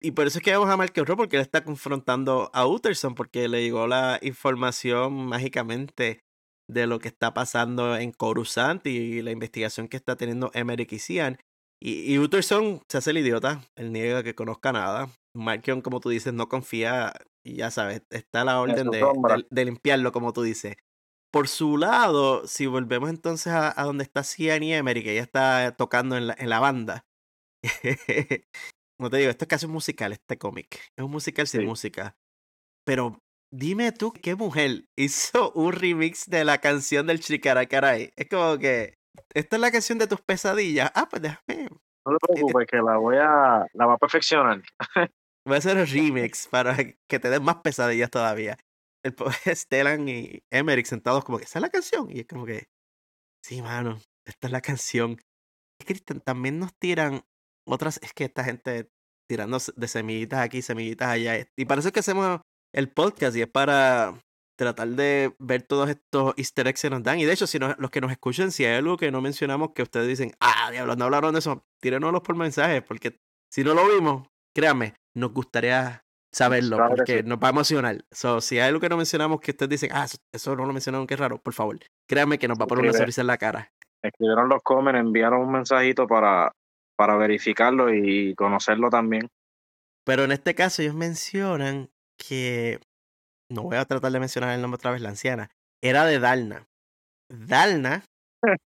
Y por eso es que vamos a Mark Rowe, porque él está confrontando a Utterson, porque le llegó la información mágicamente de lo que está pasando en Coruscant y la investigación que está teniendo Emmerich y Cian. Y, Utterson se hace el idiota, él niega que conozca nada. Markion, como tú dices, no confía, y ya sabes, está a la orden de, limpiarlo, como tú dices. Por su lado, si volvemos entonces a, donde está Cian y que ella está tocando en la, en la banda, como te digo, esto es casi un musical, este cómic. Es un musical sin música. Pero dime tú, ¿qué mujer hizo un remix de la canción del Caray? Es como que, esta es la canción de tus pesadillas. Ah, pues déjame. No te preocupes, que la voy a, la voy a perfeccionar. voy a hacer el remix para que te den más pesadillas todavía. El Stellan y Emmerich sentados como que, ¿esa es la canción? Y es como que, sí, mano, esta es la canción. Cristian, también nos tiran otras es que esta gente tirando de semillitas aquí, semillitas allá. Y parece que hacemos el podcast y es para tratar de ver todos estos easter eggs que nos dan. Y de hecho, si los que nos escuchan, si hay algo que no mencionamos que ustedes dicen, ah, diablos, no hablaron de eso, tírenoslos por mensajes, porque si no lo vimos, créanme, nos gustaría saberlo, porque nos va a emocionar. So, si hay algo que no mencionamos que ustedes dicen, ah, eso, no lo mencionaron, qué raro, por favor, créanme que nos va a poner una sonrisa en la cara. Escribieron los comments, enviaron un mensajito para para verificarlo y conocerlo también. Pero en este caso ellos mencionan que, no voy a tratar de mencionar el nombre otra vez, la anciana, era de Dalna. Dalna,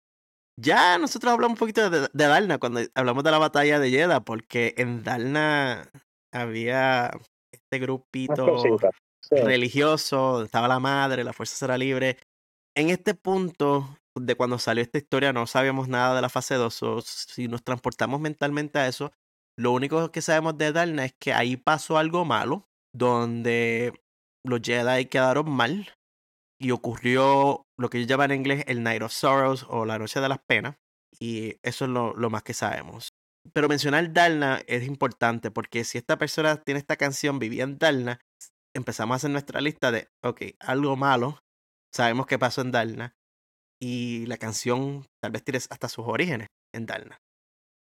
ya nosotros hablamos un poquito de, Dalna cuando hablamos de la batalla de Yeda, porque en Dalna había este grupito religioso, estaba la madre, la fuerza será libre. En este punto, de cuando salió esta historia no sabíamos nada de la fase 2. O si nos transportamos mentalmente a eso, lo único que sabemos de Darna es que ahí pasó algo malo, donde los Jedi quedaron mal y ocurrió lo que ellos llaman en inglés el Night of Sorrows o la Noche de las Penas. Y eso es lo, lo más que sabemos. Pero mencionar Dalna es importante porque si esta persona tiene esta canción, vivía en Dalna, empezamos a hacer nuestra lista de, ok, algo malo, sabemos qué pasó en Dalna, y la canción tal vez tienes hasta sus orígenes en Dalna.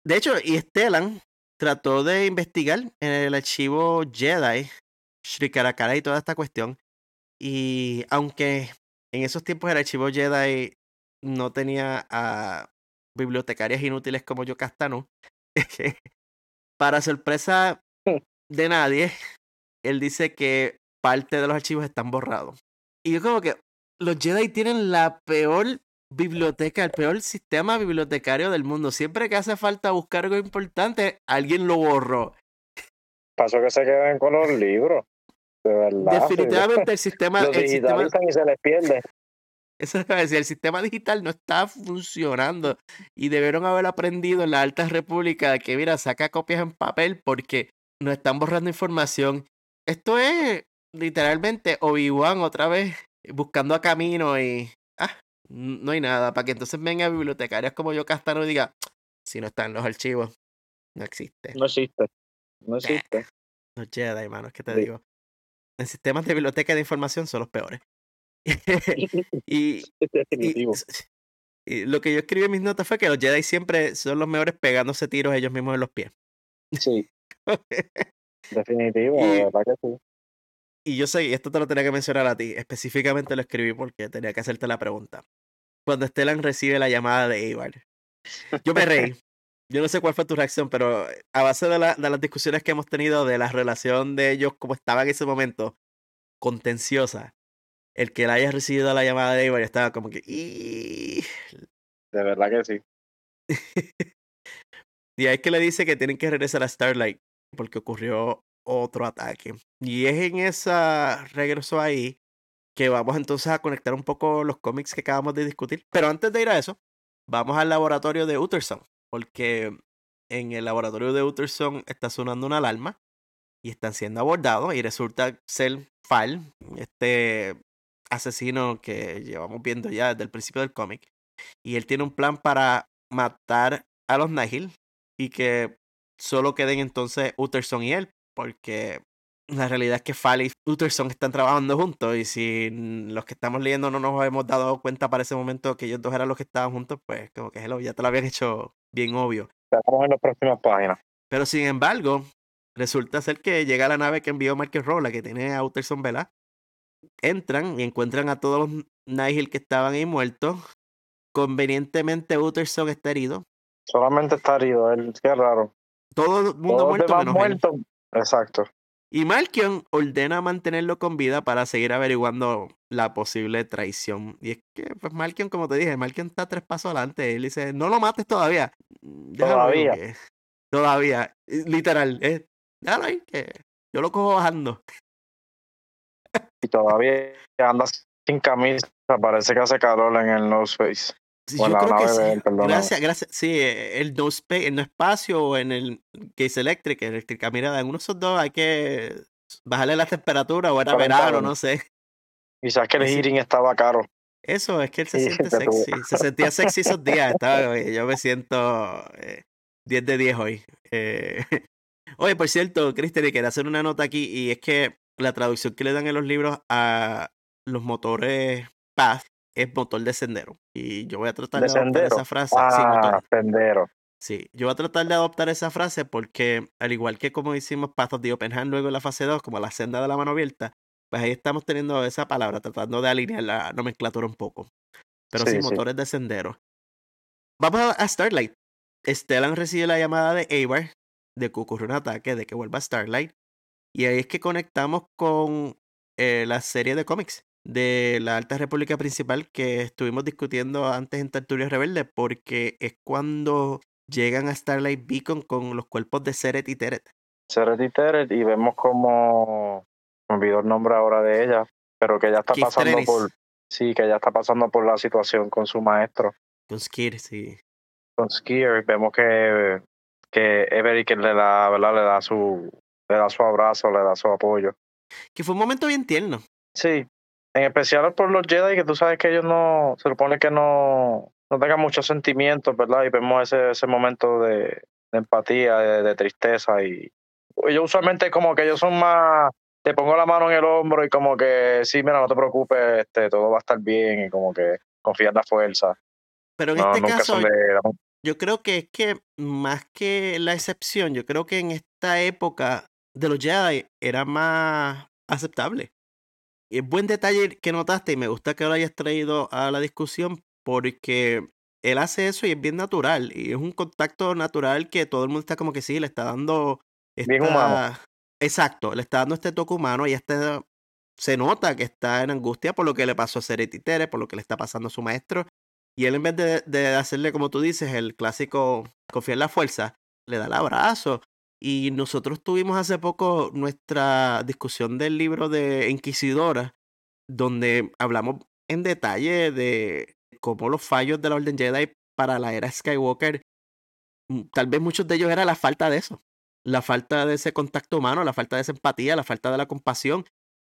De hecho, y Stellan trató de investigar en el archivo Jedi, Shrikarakara y toda esta cuestión. Y aunque en esos tiempos el archivo Jedi no tenía a bibliotecarias inútiles como yo Castano, para sorpresa de nadie, él dice que parte de los archivos están borrados. Y yo como que, los Jedi tienen la peor biblioteca, el peor sistema bibliotecario del mundo. Siempre que hace falta buscar algo importante, alguien lo borró. Pasó que se queden con los libros. De verdad. Definitivamente el sistema. Los el sistema, y se les pierde. Eso es decir, el sistema digital no está funcionando y debieron haber aprendido en la Alta República que, mira, saca copias en papel porque nos están borrando información. Esto es literalmente Obi-Wan otra vez buscando a camino y ah, no hay nada para que entonces venga bibliotecarios como yo Castano y diga, si no están los archivos, no existe. No existe. No existe. No Jedi, hermano, es que te digo. En sistemas de biblioteca de información son los peores. y, y, lo que yo escribí en mis notas fue que los Jedi siempre son los mejores pegándose tiros ellos mismos en los pies. Sí. Definitivo, y, verdad que sí. Y yo sé, y esto te lo tenía que mencionar a ti, específicamente lo escribí porque tenía que hacerte la pregunta. Cuando Stellan recibe la llamada de Ivar, yo me reí. Yo no sé cuál fue tu reacción, pero a base de, la, de las discusiones que hemos tenido de la relación de ellos como estaba en ese momento, contenciosa, el que la haya recibido la llamada de Ivar estaba como que... De verdad que sí. y ahí es que le dice que tienen que regresar a Starlight porque ocurrió otro ataque. Y es en esa regreso ahí que vamos entonces a conectar un poco los cómics que acabamos de discutir. Pero antes de ir a eso, vamos al laboratorio de Utterson, porque en el laboratorio de Utterson está sonando una alarma y están siendo abordados y resulta ser Fal, este asesino que llevamos viendo ya desde el principio del cómic. Y él tiene un plan para matar a los Nihil y que solo queden entonces Utterson y él, porque la realidad es que Fall y Utterson están trabajando juntos y si los que estamos leyendo no nos hemos dado cuenta para ese momento que ellos dos eran los que estaban juntos, pues como que hello, ya te lo habían hecho bien obvio. Estamos en las próximas páginas. Pero sin embargo, resulta ser que llega la nave que envió Marcus Rolla, que tiene a Utterson, ¿verdad? Entran y encuentran a todos los Nigel que estaban ahí muertos. Convenientemente Utterson está herido. Solamente está herido, él, qué raro. Todo el mundo muerto menos muerto. Exacto. Y Malkion ordena mantenerlo con vida para seguir averiguando la posible traición. Y es que, pues Malkion, como te dije, Malkion está tres pasos adelante. Él dice, no lo mates todavía. todavía. Todavía. Literal. Eh, déjalo ahí, que yo lo cojo bajando. Y todavía andas sin camisa. Parece que hace calor en el nose face. Yo creo que sí. gracias, gracias. Sí, el no, el no espacio o en el Case Electric, eléctrica mirada, en uno de esos dos hay que bajarle la temperatura o era verano, no sé. Quizás que el heating estaba caro. Eso, es que él se siente sexy. Se sentía sexy esos días. Estaba, yo me siento 10 eh, de 10 hoy. Eh, oye, por cierto, Cristian, quería hacer una nota aquí y es que la traducción que le dan en los libros a los motores Path es motor de sendero. Y yo voy a tratar de, adoptar esa frase. Ah, sendero. Sí, yo voy a tratar de adoptar esa frase porque, al igual que como hicimos Path of the Open Hand luego en la fase 2, como la senda de la mano abierta, pues ahí estamos teniendo esa palabra, tratando de alinear la nomenclatura un poco. Pero sí, motores de sendero. Vamos a, Starlight. Stellan recibe la llamada de Avar de que ocurre un ataque, de que vuelva a Starlight. Y ahí es que conectamos con eh, la serie de cómics de la Alta República Principal que estuvimos discutiendo antes en Tertulia Rebelde, porque es cuando llegan a Starlight Beacon con los cuerpos de Seret y Teret. Seret y Teret, y vemos como, me olvidó el nombre ahora de ella, pero que ella está pasando por, sí, que ella está pasando por la situación con su maestro. Con Skir, sí. Con Skir, vemos que, que Everett le da, ¿verdad? Le da su, le da su abrazo, le da su apoyo. Que fue un momento bien tierno. Sí, en especial por los Jedi, que tú sabes que ellos no, se supone que no, no tengan muchos sentimientos, ¿verdad? Y vemos ese, ese momento de, empatía, de, tristeza. Y ellos usualmente como que ellos son más, te pongo la mano en el hombro y como que, sí, mira, no te preocupes, este, todo va a estar bien y como que confía en la fuerza. Pero en este caso, yo creo que es que más que la excepción, yo creo que en esta época de los Jedi era más aceptable es buen detalle que notaste y me gusta que lo hayas traído a la discusión porque él hace eso y es bien natural y es un contacto natural que todo el mundo está como que sí, le está dando... bien humano. Exacto, le está dando este toque humano y este se nota que está en angustia por lo que le pasó a Seretitere, por lo que le está pasando a su maestro. Y él en vez de, de hacerle, como tú dices, el clásico confiar en la fuerza, le da el abrazo y nosotros tuvimos hace poco nuestra discusión del libro de Inquisidora, donde hablamos en detalle de cómo los fallos de la Orden Jedi para la era Skywalker, mm, tal vez muchos de ellos era la falta de eso, la falta de ese contacto humano, la falta de esa empatía, la falta de la compasión.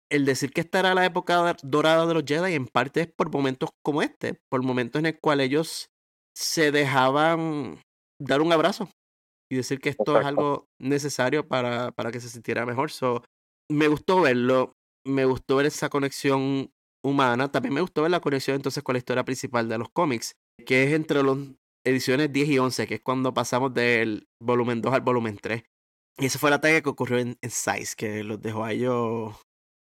El decir que esta era la época dorada de los Jedi en parte es por momentos como este, por momentos en el cual ellos se dejaban dar un abrazo y decir que esto es algo necesario para, para que se sintiera mejor. So, me gustó verlo, me gustó ver esa conexión humana, también me gustó ver la conexión entonces con la historia principal de los cómics, que es entre las ediciones 10 y 11, que es cuando pasamos del volumen 2 al volumen 3. Y ese fue el ataque que ocurrió en, en Size, que los dejó a ellos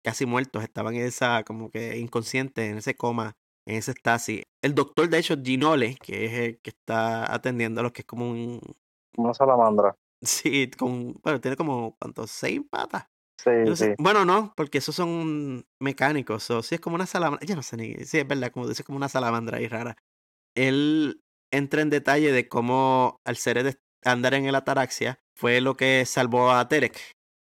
casi muertos, estaban en esa como que inconsciente, en ese coma, en ese estasis. El doctor, de hecho, Ginole, que es el que está atendiendo a los que es como un... Una salamandra. Sí, con, bueno, tiene como, ¿cuántos? ¿Seis patas? Sí, sí. Bueno, no, porque esos son mecánicos. O si es como una salamandra. Yo no sé ni. Sí, es verdad, como dice, como una salamandra ahí rara. Él entra en detalle de cómo al ser de andar en el ataraxia fue lo que salvó a Terek.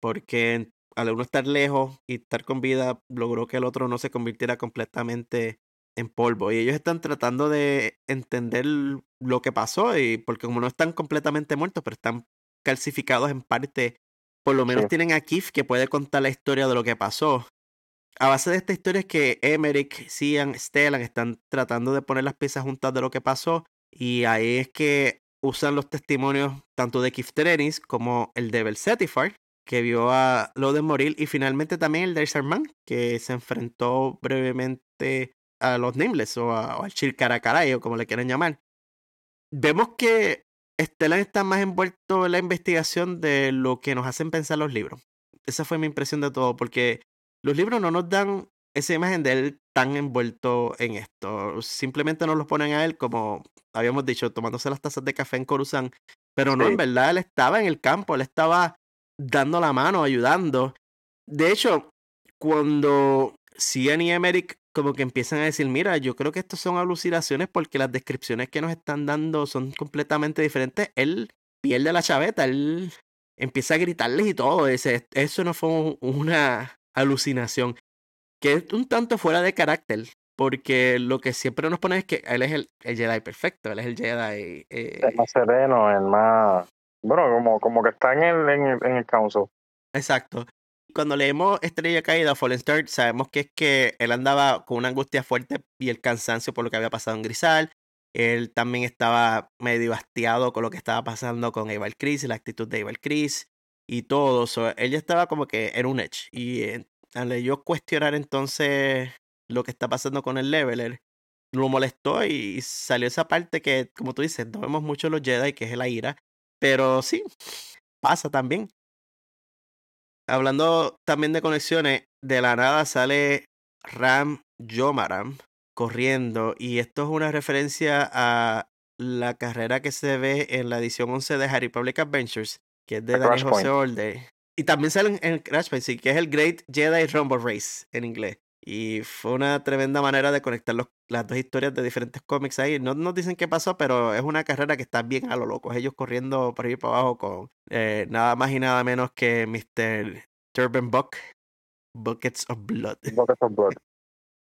Porque al uno estar lejos y estar con vida, logró que el otro no se convirtiera completamente en polvo. Y ellos están tratando de entender lo que pasó. Y porque como no están completamente muertos, pero están calcificados en parte por lo menos tienen a Keith que puede contar la historia de lo que pasó. A base de esta historia es que Emmerich, Cian, Stellan están tratando de poner las piezas juntas de lo que pasó. Y ahí es que usan los testimonios tanto de Keith Trenis como el de Belsetifar, que vio a Loden morir, y finalmente también el de Sherman, que se enfrentó brevemente a los Nameless o, a, o al Chilcaracaray, o como le quieran llamar. Vemos que Stellan está más envuelto en la investigación de lo que nos hacen pensar los libros. Esa fue mi impresión de todo, porque los libros no nos dan esa imagen de él tan envuelto en esto. Simplemente nos lo ponen a él como habíamos dicho, tomándose las tazas de café en Coruscant. Pero no, en verdad, él estaba en el campo, él estaba dando la mano, ayudando. De hecho, cuando Cian y Emmerich como que empiezan a decir, mira, yo creo que estos son alucinaciones porque las descripciones que nos están dando son completamente diferentes. Él pierde la chaveta, él empieza a gritarles y todo. Ese, eso no fue una alucinación. Que es un tanto fuera de carácter. Porque lo que siempre nos pone es que él es el, Jedi perfecto, él es el Jedi. Eh, el más sereno, el más. Bueno, como, como que está en el, en el, en el council. Exacto cuando leemos Estrella Caída, Fallen Star, sabemos que es que él andaba con una angustia fuerte y el cansancio por lo que había pasado en Grisal. Él también estaba medio hastiado con lo que estaba pasando con Eval Chris la actitud de Eval Chris y todo. So, él ya estaba como que en un edge. Y eh, al yo cuestionar entonces lo que está pasando con el leveler, lo molestó y salió esa parte que, como tú dices, no vemos mucho los Jedi, que es la ira. Pero sí, pasa también hablando también de conexiones, de la nada sale Ram Yomaram corriendo y esto es una referencia a la carrera que se ve en la edición 11 de Harry Public Adventures, que es de Daniel José Olde. Y también sale en Crash Point, sí, que es el Great Jedi Rumble Race en inglés. Y fue una tremenda manera de conectar las dos historias de diferentes cómics ahí. No nos dicen qué pasó, pero es una carrera que está bien a lo loco. Ellos corriendo por ahí para abajo con eh, nada más y nada menos que Mr. Turban Buck, Buckets of Blood. Buckets of Blood.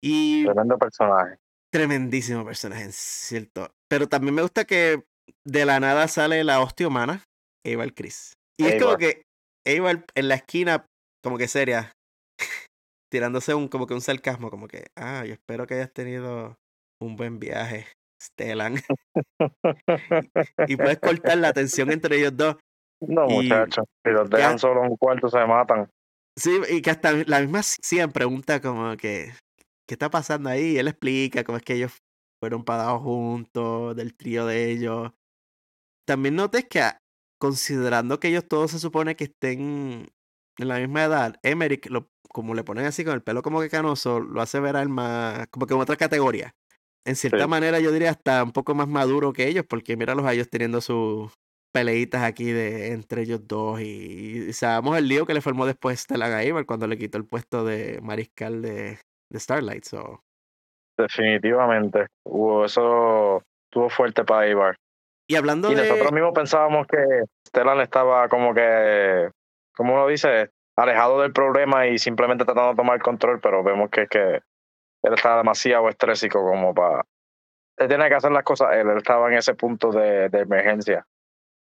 y Tremendo personaje. Tremendísimo personaje, cierto. Pero también me gusta que de la nada sale la hostia humana, Eval Chris. Y es como que Eval en la esquina, como que seria, tirándose un como que un sarcasmo, como que, ah, yo espero que hayas tenido un buen viaje, Stellan. y puedes cortar la tensión entre ellos dos. No, muchachos, si los dejan solo en un cuarto se matan. Sí, y que hasta la misma Cian pregunta como que, ¿qué está pasando ahí? Y él explica cómo es que ellos fueron pagados juntos, del trío de ellos. También notes que considerando que ellos todos se supone que estén en la misma edad, Emmerich lo como le ponen así con el pelo como que canoso, lo hace ver al más, como que en otra categoría. En cierta manera yo diría hasta un poco más maduro que ellos, porque míralos a ellos teniendo sus peleitas aquí de entre ellos dos y, sabemos el lío que le formó después la Gamer cuando le quitó el puesto de mariscal de, de Starlight. So. Definitivamente, hubo eso estuvo fuerte para Ibar. Y hablando y nosotros mismos pensábamos que Stellan estaba como que, como uno dice, alejado del problema y simplemente tratando de tomar control, pero vemos que, que él estaba demasiado estrésico como para... Él tiene que hacer las cosas, él, él estaba en ese punto de, de emergencia.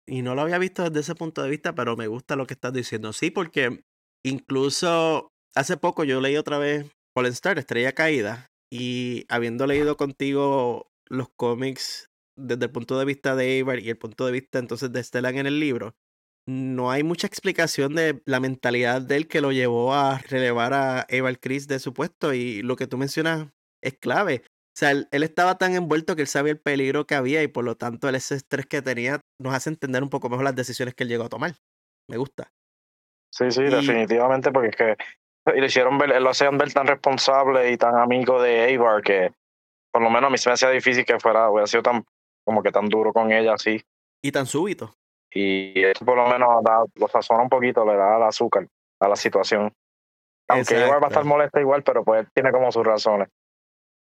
Y no lo había visto desde ese punto de vista, pero me gusta lo que estás diciendo. Sí, porque incluso hace poco yo leí otra vez Fallen Star, Estrella Caída, y habiendo leído contigo los cómics desde el punto de vista de Avar y el punto de vista entonces de Stellan en el libro, no hay mucha explicación de la mentalidad de él que lo llevó a relevar a Eval Chris de su puesto y lo que tú mencionas es clave. O sea, él, estaba tan envuelto que él sabía el peligro que había y por lo tanto el ese estrés que tenía nos hace entender un poco mejor las decisiones que él llegó a tomar. Me gusta. Sí, sí, definitivamente, porque es que y lo hicieron ver, lo hacían ver tan responsable y tan amigo de Avar que por lo menos a mí se me hacía difícil que fuera, hubiera sido tan, como que tan duro con ella así. Y tan súbito. Y esto por lo menos da, lo sazona un poquito, le da el azúcar a la situación. Aunque igual va a estar molesta igual, pero pues tiene como sus razones.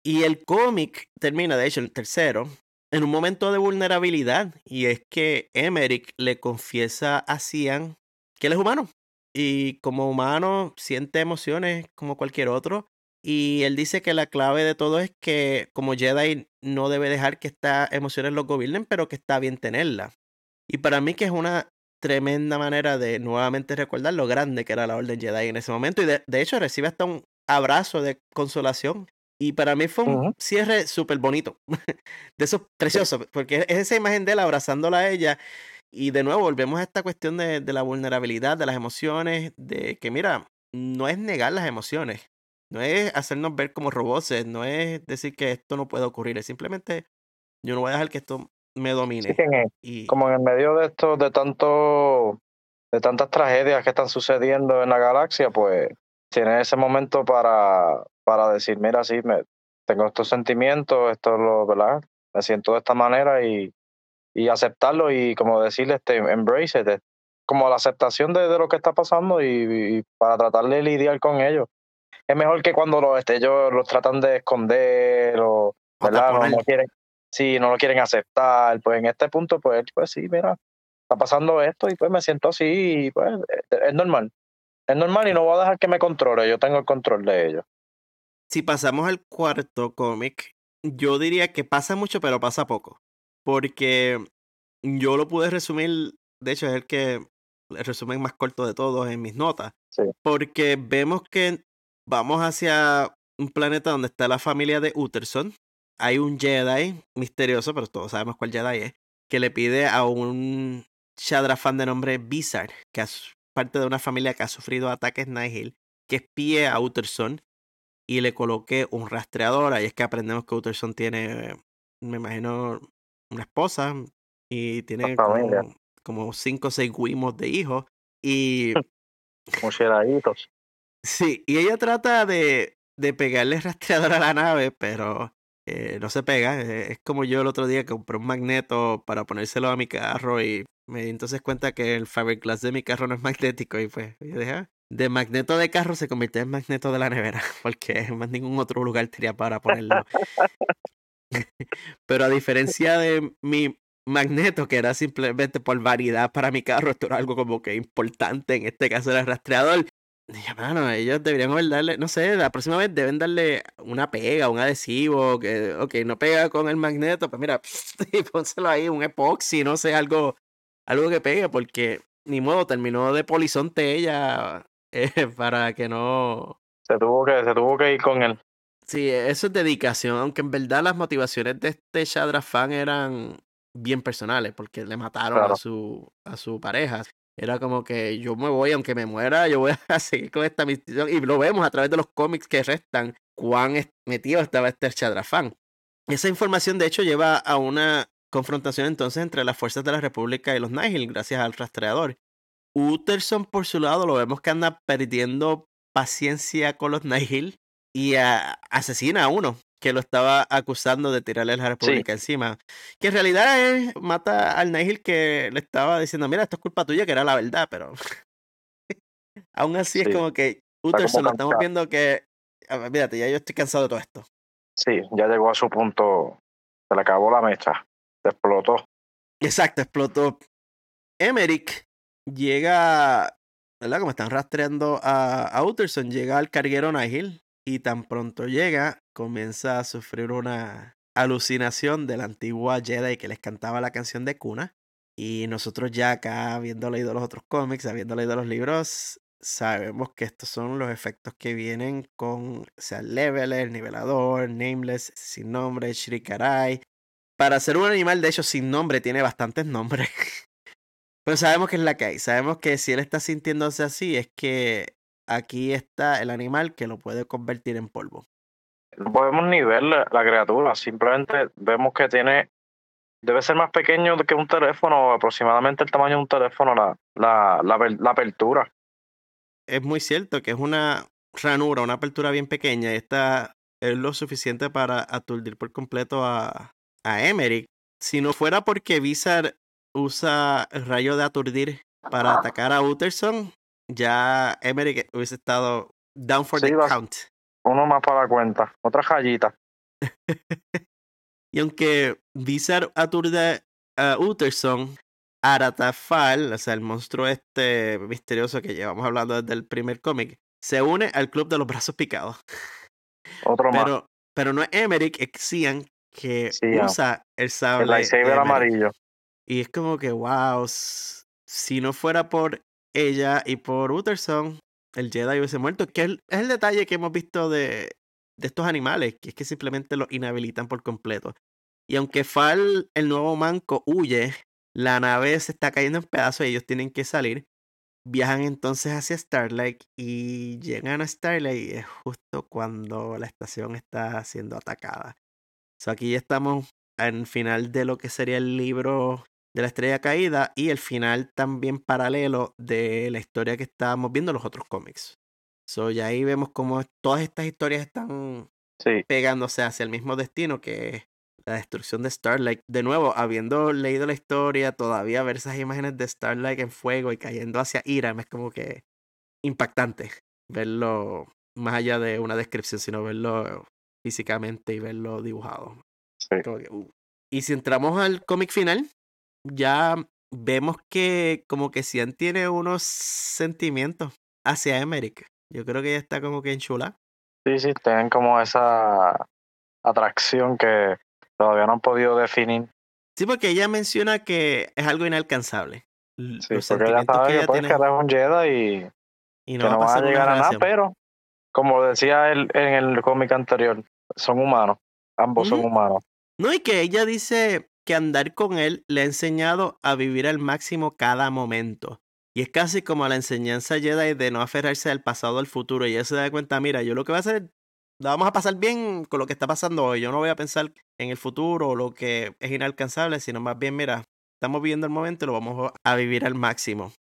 Y el cómic termina, de hecho, el tercero, en un momento de vulnerabilidad. Y es que Emmerich le confiesa a Cian que él es humano. Y como humano siente emociones como cualquier otro. Y él dice que la clave de todo es que como Jedi no debe dejar que estas emociones lo gobiernen, pero que está bien tenerlas. Y para mí que es una tremenda manera de nuevamente recordar lo grande que era la Orden Jedi en ese momento. Y de, hecho recibe hasta un abrazo de consolación. Y para mí fue un cierre súper bonito. de esos preciosos. Porque es esa imagen de él abrazándola a ella. Y de nuevo volvemos a esta cuestión de, de la vulnerabilidad, de las emociones. De que mira, no es negar las emociones. No es hacernos ver como robots, no es decir que esto no puede ocurrir, es simplemente yo no voy a dejar que esto me domine. y... Como en el medio de esto, de tanto, de tantas tragedias que están sucediendo en la galaxia, pues tiene ese momento para, para decir, mira, sí, me, tengo estos sentimientos, esto es lo, ¿verdad? Me siento de esta manera y, y aceptarlo y como decirle, este, embrace it, como la aceptación de, de lo que está pasando y, y, para tratar de lidiar con ello. Es mejor que cuando los, este, ellos los tratan de esconder o, ¿verdad? No, no, quieren, si no lo quieren aceptar, pues en este punto, pues, pues sí, mira, está pasando esto y pues me siento así y pues es normal. Es normal y no voy a dejar que me controle, yo tengo el control de ellos. Si pasamos al cuarto cómic, yo diría que pasa mucho, pero pasa poco. Porque yo lo pude resumir, de hecho es el que el resumen más corto de todos en mis notas. Porque vemos que vamos hacia un planeta donde está la familia de Utterson, hay un Jedi misterioso, pero todos sabemos cuál Jedi es, que le pide a un Shadrafan de nombre Bizarre, que es parte de una familia que ha sufrido ataques Nihil, que espíe a Utterson y le coloque un rastreador. Ahí es que aprendemos que Utterson tiene, me imagino, una esposa y tiene como, cinco o seis guimos de hijos. Y. Como Sí, y ella trata de, de pegarle rastreador a la nave, pero eh, no se pega. Eh, es como yo el otro día compré un magneto para ponérselo a mi carro y me di entonces cuenta que el fiberglass de mi carro no es magnético y pues ah, de magneto de carro se convirtió en magneto de la nevera porque más ningún otro lugar tenía para ponerlo. Pero a diferencia de mi magneto, que era simplemente por variedad para mi carro, esto era algo como que importante, en este caso era el rastreador. Dije, mano, ellos deberían haber darle, no sé, la próxima vez deben darle una pega, un adhesivo, que, ok, no pega con el magneto, pues mira, y pónselo ahí, un epoxi, no sé, algo, algo que pegue, porque ni modo, terminó de polizonte ella eh, para que no... Se tuvo que, se tuvo que ir con él. Sí, eso es dedicación, aunque en verdad las motivaciones de este Shadra fan eran bien personales, porque le mataron a su a su pareja. Era como que yo me voy, aunque me muera, yo voy a seguir con esta misión. Y lo vemos a través de los cómics que restan, cuán metido estaba este Chadrafán. Esa información, de hecho, lleva a una confrontación entonces entre las fuerzas de la República y los Nihil, gracias al rastreador. Utterson, por su lado, lo vemos que anda perdiendo paciencia con los Nihil y asesina a uno que lo estaba acusando de tirarle a la República encima. Que en realidad es, mata al Nihil que le estaba diciendo, mira, esto es culpa tuya, que era la verdad, pero aún así es como que Utterson, lo estamos viendo que, mírate, ya yo estoy cansado de todo esto. Sí, ya llegó a su punto, se le acabó la mecha, se explotó. Exacto, explotó. Emmerich llega, ¿verdad? Como están rastreando a, a Utterson, llega al carguero Nihil y tan pronto llega, comienza a sufrir una alucinación de la antigua Jedi que les cantaba la canción de cuna. Y nosotros ya acá, habiendo leído los otros cómics, habiendo leído los libros, sabemos que estos son los efectos que vienen con, o sea, el leveler, nivelador, nameless, sin nombre, Shrikarai. Para ser un animal, de hecho, sin nombre, tiene bastantes nombres. Pero sabemos que es la que hay. Sabemos que si él está sintiéndose así, es que aquí está el animal que lo puede convertir en polvo. No podemos ni ver la, criatura, simplemente vemos que tiene, debe ser más pequeño que un teléfono, aproximadamente el tamaño de un teléfono, la, la, la, apertura. Es muy cierto que es una ranura, una apertura bien pequeña y esta es lo suficiente para aturdir por completo a, a Emmerich. Si no fuera porque Vizar usa el rayo de aturdir para atacar a Utterson, ya Emmerich hubiese estado down for the count. Uno más para la cuenta, otra rayita. y aunque Vizar aturde a Utterson, Aratafal, o sea, el monstruo este misterioso que llevamos hablando desde el primer cómic, se une al club de los brazos picados. Otro pero, más. Pero no es Emmerich, es Cian que usa el sable. El lightsaber amarillo. Y es como que, wow, si no fuera por ella y por Utterson, el Jedi hubiese muerto. Que es, el detalle que hemos visto de, estos animales, que es que simplemente los inhabilitan por completo. Y aunque Fal, el nuevo manco, huye, la nave se está cayendo en pedazos y ellos tienen que salir. Viajan entonces hacia Starlight y llegan a Starlight y es justo cuando la estación está siendo atacada. So aquí ya estamos al final de lo que sería el libro de la estrella caída y el final también paralelo de la historia que estábamos viendo en los otros cómics. So, ya ahí vemos cómo todas estas historias están pegándose hacia el mismo destino que es la destrucción de Starlight. De nuevo, habiendo leído la historia, todavía ver esas imágenes de Starlight en fuego y cayendo hacia Ira, es como que impactante verlo más allá de una descripción, sino verlo físicamente y verlo dibujado. Uh. Y si entramos al cómic final, ya vemos que como que Cian tiene unos sentimientos hacia Emmerich. Yo creo que ella está como que en chula. Sí, sí, tienen como esa atracción que todavía no han podido definir. Sí, porque ella menciona que es algo inalcanzable. Sí, porque ella sabe que, puede es un Jedi y, no, va a, llegar a nada, pero como decía él en el cómic anterior, son humanos. Ambos son humanos. No, y que ella dice, que andar con él le ha enseñado a vivir al máximo cada momento. Y es casi como la enseñanza Jedi de no aferrarse al pasado o al futuro. Y ella se da cuenta, mira, yo lo que voy a hacer, vamos a pasar bien con lo que está pasando hoy. Yo no voy a pensar en el futuro o lo que es inalcanzable, sino más bien, mira, estamos viviendo el momento y lo vamos a vivir al máximo.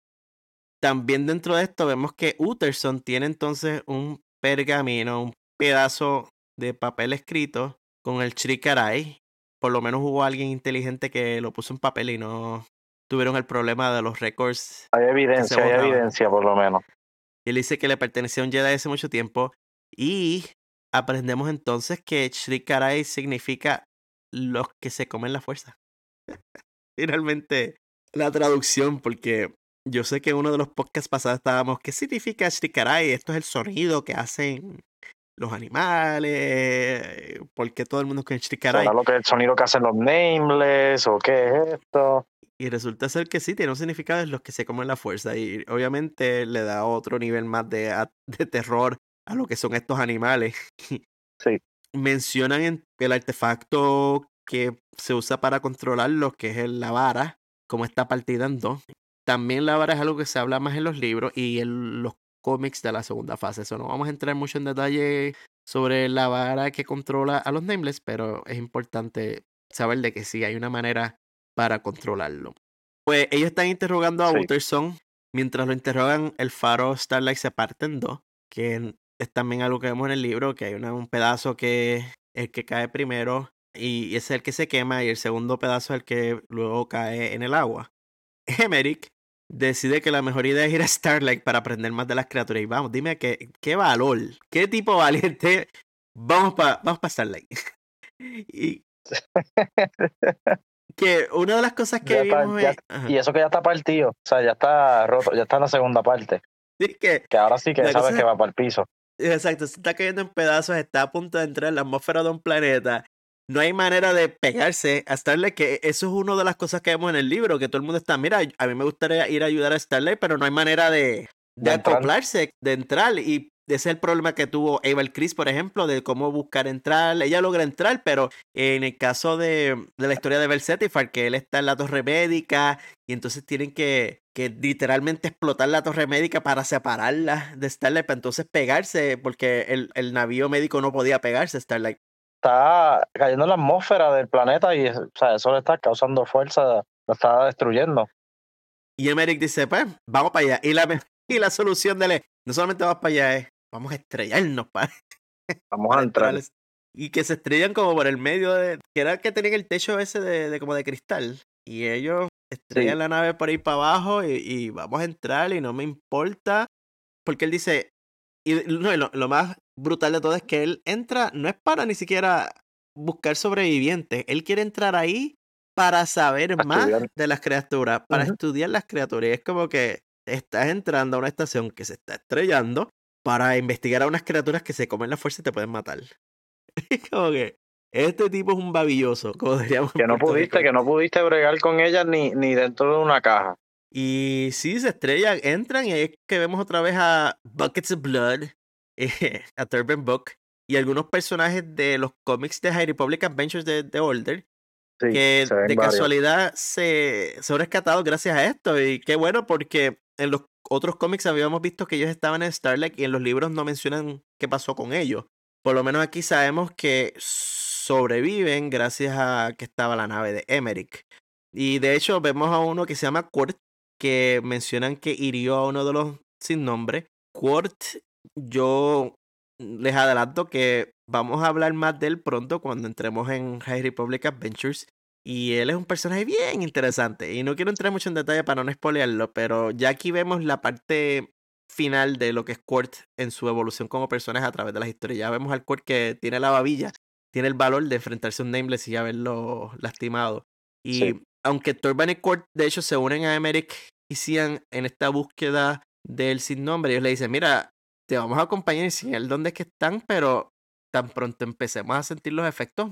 También dentro de esto vemos que Utterson tiene entonces un pergamino, un pedazo de papel escrito con el Shrikarai por lo menos hubo alguien inteligente que lo puso en papel y no tuvieron el problema de los récords. Hay evidencia, hay evidencia por lo menos. Y él dice que le pertenecía a un Jedi hace mucho tiempo. Y aprendemos entonces que Shrikarai significa los que se comen la fuerza. Finalmente, la traducción, porque yo sé que en uno de los podcasts pasados estábamos, ¿qué significa Shrikarai? Esto es el sonido que hacen los animales, porque todo el mundo con ¿Será lo que el sonido que hacen los nameless o qué es esto? Y resulta ser que sí, tiene un significado en los que se comen la fuerza y obviamente le da otro nivel más de, de terror a lo que son estos animales. Sí. Mencionan en el artefacto que se usa para controlarlos, que es la vara, como está partida en dos. También la vara es algo que se habla más en los libros y en los cómics de la segunda fase. Eso no vamos a entrar mucho en detalle sobre la vara que controla a los nameless, pero es importante saber de que sí hay una manera para controlarlo. Pues ellos están interrogando a Utterson. Mientras lo interrogan, el faro Starlight se parte en dos, que es también algo que vemos en el libro, que hay un pedazo que es el que cae primero y es el que se quema y el segundo pedazo es el que luego cae en el agua. Emmerich decide que la mejor idea es ir a Starlight para aprender más de las criaturas. Y vamos, dime qué, qué valor, qué tipo valiente. Vamos para vamos pa Starlight. y que una de las cosas que vimos Y eso que ya está partido, o sea, ya está roto, ya está en la segunda parte. Sí, que, que ahora sí que sabe que va para el piso. Exacto, se está cayendo en pedazos, está a punto de entrar en la atmósfera de un planeta. No hay manera de pegarse a Starlight, que eso es una de las cosas que vemos en el libro, que todo el mundo está, mira, a mí me gustaría ir a ayudar a Starlight, pero no hay manera de, de, acoplarse, de entrar. Y ese es el problema que tuvo Eva Chris, por ejemplo, de cómo buscar entrar. Ella logra entrar, pero en el caso de, de la historia de Bersetifar, que él está en la torre médica y entonces tienen que, que literalmente explotar la torre médica para separarla de Starlight, para entonces pegarse, porque el, el navío médico no podía pegarse a Starlight. Está cayendo en la atmósfera del planeta y o sea, eso le está causando fuerza, lo está destruyendo. Y Emmerich dice, pues, vamos para allá. Y la, y la solución de él, no solamente vamos para allá, es, vamos a estrellarnos para... Vamos a entrar. Y que se estrellan como por el medio de... Que era que tenían el techo ese de, de como de cristal. Y ellos estrellan la nave por ahí para abajo y, vamos a entrar y no me importa. Porque él dice... Y no, lo, lo más brutal de todo es que él entra, no es para ni siquiera buscar sobrevivientes. Él quiere entrar ahí para saber más de las criaturas, para estudiar las criaturas. Y es como que estás entrando a una estación que se está estrellando para investigar a unas criaturas que se comen la fuerza y te pueden matar. Es como que este tipo es un babilloso, como diríamos. Que no pudiste, que no pudiste bregar con ellas ni, ni dentro de una caja. Y sí, se estrellan, entran y es que vemos otra vez a Buckets of Blood, a Turban Book y algunos personajes de los cómics de High Republic Adventures de, The Older que de casualidad se, se han rescatado gracias a esto. Y qué bueno porque en los otros cómics habíamos visto que ellos estaban en Starlight y en los libros no mencionan qué pasó con ellos. Por lo menos aquí sabemos que sobreviven gracias a que estaba la nave de Emmerich. Y de hecho vemos a uno que se llama Quart, que mencionan que hirió a uno de los sin nombre. Quart yo les adelanto que vamos a hablar más de él pronto cuando entremos en High Republic Adventures. Y él es un personaje bien interesante. Y no quiero entrar mucho en detalle para no spoilearlo, pero ya aquí vemos la parte final de lo que es Quart en su evolución como personaje a través de las historias. Ya vemos al Quart que tiene la babilla, tiene el valor de enfrentarse a un Nameless y haberlo lastimado. Y aunque Torban y Quart de hecho se unen a Emmerich y Cian en esta búsqueda del sin nombre, ellos le dicen, mira, te vamos a acompañar y sin el dónde es que están, pero tan pronto empecemos a sentir los efectos,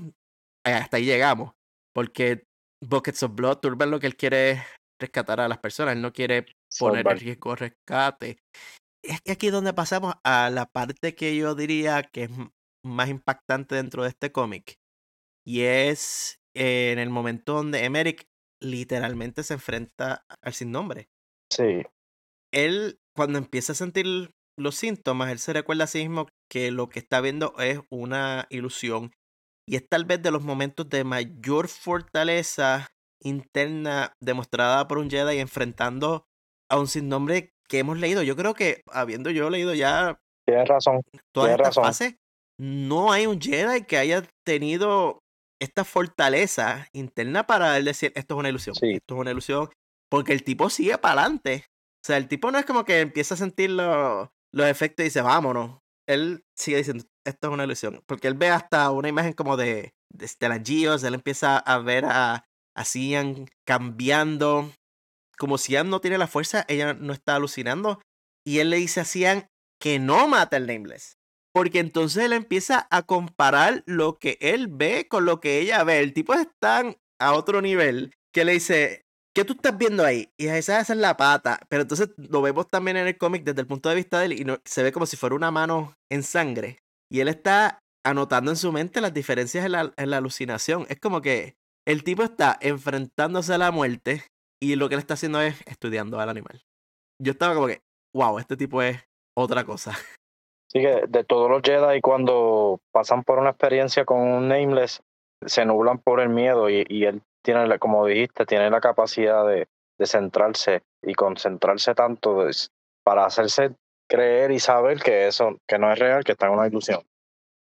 eh, hasta ahí llegamos. Porque Buckets of Blood, Turban lo que él quiere es rescatar a las personas, él no quiere poner en riesgo rescate. Es que aquí es donde pasamos a la parte que yo diría que es más impactante dentro de este cómic. Y es en el momento donde Emmerich literalmente se enfrenta al sin nombre. Sí. Él, cuando empieza a sentir los síntomas, él se recuerda a sí mismo que lo que está viendo es una ilusión y es tal vez de los momentos de mayor fortaleza interna demostrada por un Jedi enfrentando a un nombre que hemos leído. Yo creo que habiendo yo leído ya Tienes razón. todas estas fases, no hay un Jedi que haya tenido esta fortaleza interna para él decir esto es una ilusión. Esto es una ilusión. Porque el tipo sigue para adelante. O sea, el tipo no es como que empieza a sentir los efectos y dice, vámonos. Él sigue diciendo, esto es una ilusión. Porque él ve hasta una imagen como de, de, las Geos, él empieza a ver a, a Cian cambiando. Como Cian no tiene la fuerza, ella no está alucinando. Y él le dice a Cian que no mata el Nameless. Porque entonces él empieza a comparar lo que él ve con lo que ella ve. El tipo está a otro nivel que le dice, ¿qué tú estás viendo ahí? Y esa, es la pata. Pero entonces lo vemos también en el cómic desde el punto de vista de él y se ve como si fuera una mano en sangre. Y él está anotando en su mente las diferencias en la, en la alucinación. Es como que el tipo está enfrentándose a la muerte y lo que él está haciendo es estudiando al animal. Yo estaba como que, wow, este tipo es otra cosa. Sí, que de todos los Jedi cuando pasan por una experiencia con un Nameless, se nublan por el miedo y, y él tiene, como dijiste, tiene la capacidad de, de centrarse y concentrarse tanto para hacerse creer y saber que eso, que no es real, que está en una ilusión.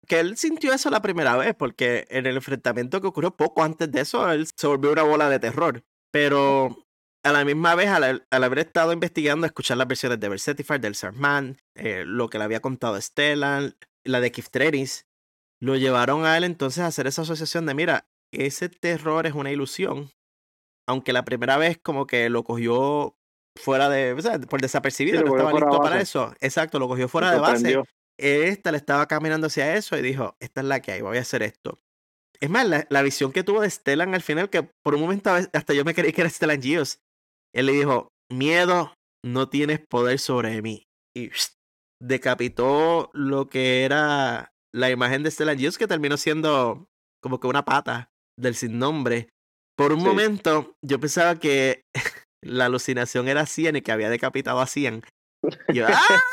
Que él sintió eso la primera vez, porque en el enfrentamiento que ocurrió poco antes de eso, él se volvió una bola de terror. Pero a la misma vez, al, haber estado investigando, escuchar las versiones de Versetifier, del Sarman, eh, lo que le había contado Stellan, la de Kiftreris, lo llevaron a él entonces a hacer esa asociación de, mira, ese terror es una ilusión. Aunque la primera vez como que lo cogió fuera de, o sea, por desapercibido, no estaba listo para eso. Exacto, lo cogió fuera de base. esta le estaba caminando hacia eso y dijo, esta es la que hay, voy a hacer esto. Es más, la, visión que tuvo de Stellan al final, que por un momento hasta yo me creí que era Stellan Gios. Él le dijo, miedo, no tienes poder sobre mí. Y decapitó lo que era la imagen de Stellan Gios, que terminó siendo como que una pata del sin nombre. Por un momento yo pensaba que la alucinación era Cian y que había decapitado a Cian. Y yo,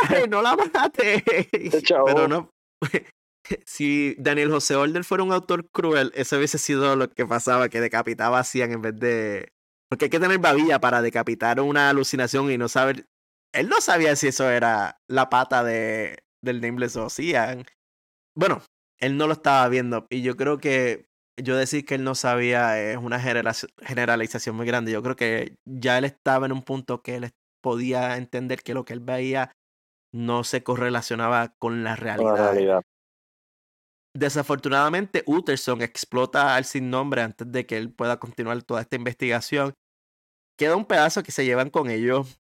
¡ay, no la mate! Pero no, si Daniel José Order fuera un autor cruel, eso hubiese sido lo que pasaba, que decapitaba a Cian en vez de... Porque hay que tener babilla para decapitar una alucinación y no saber... Él no sabía si eso era la pata de, del Nameless o Cian. Bueno, él no lo estaba viendo y yo creo que yo decir que él no sabía es una generalización muy grande. Yo creo que ya él estaba en un punto que él podía entender que lo que él veía no se correlacionaba con la realidad. Con la realidad. Desafortunadamente, Utterson explota al sin nombre antes de que él pueda continuar toda esta investigación. Queda un pedazo que se llevan con ellos.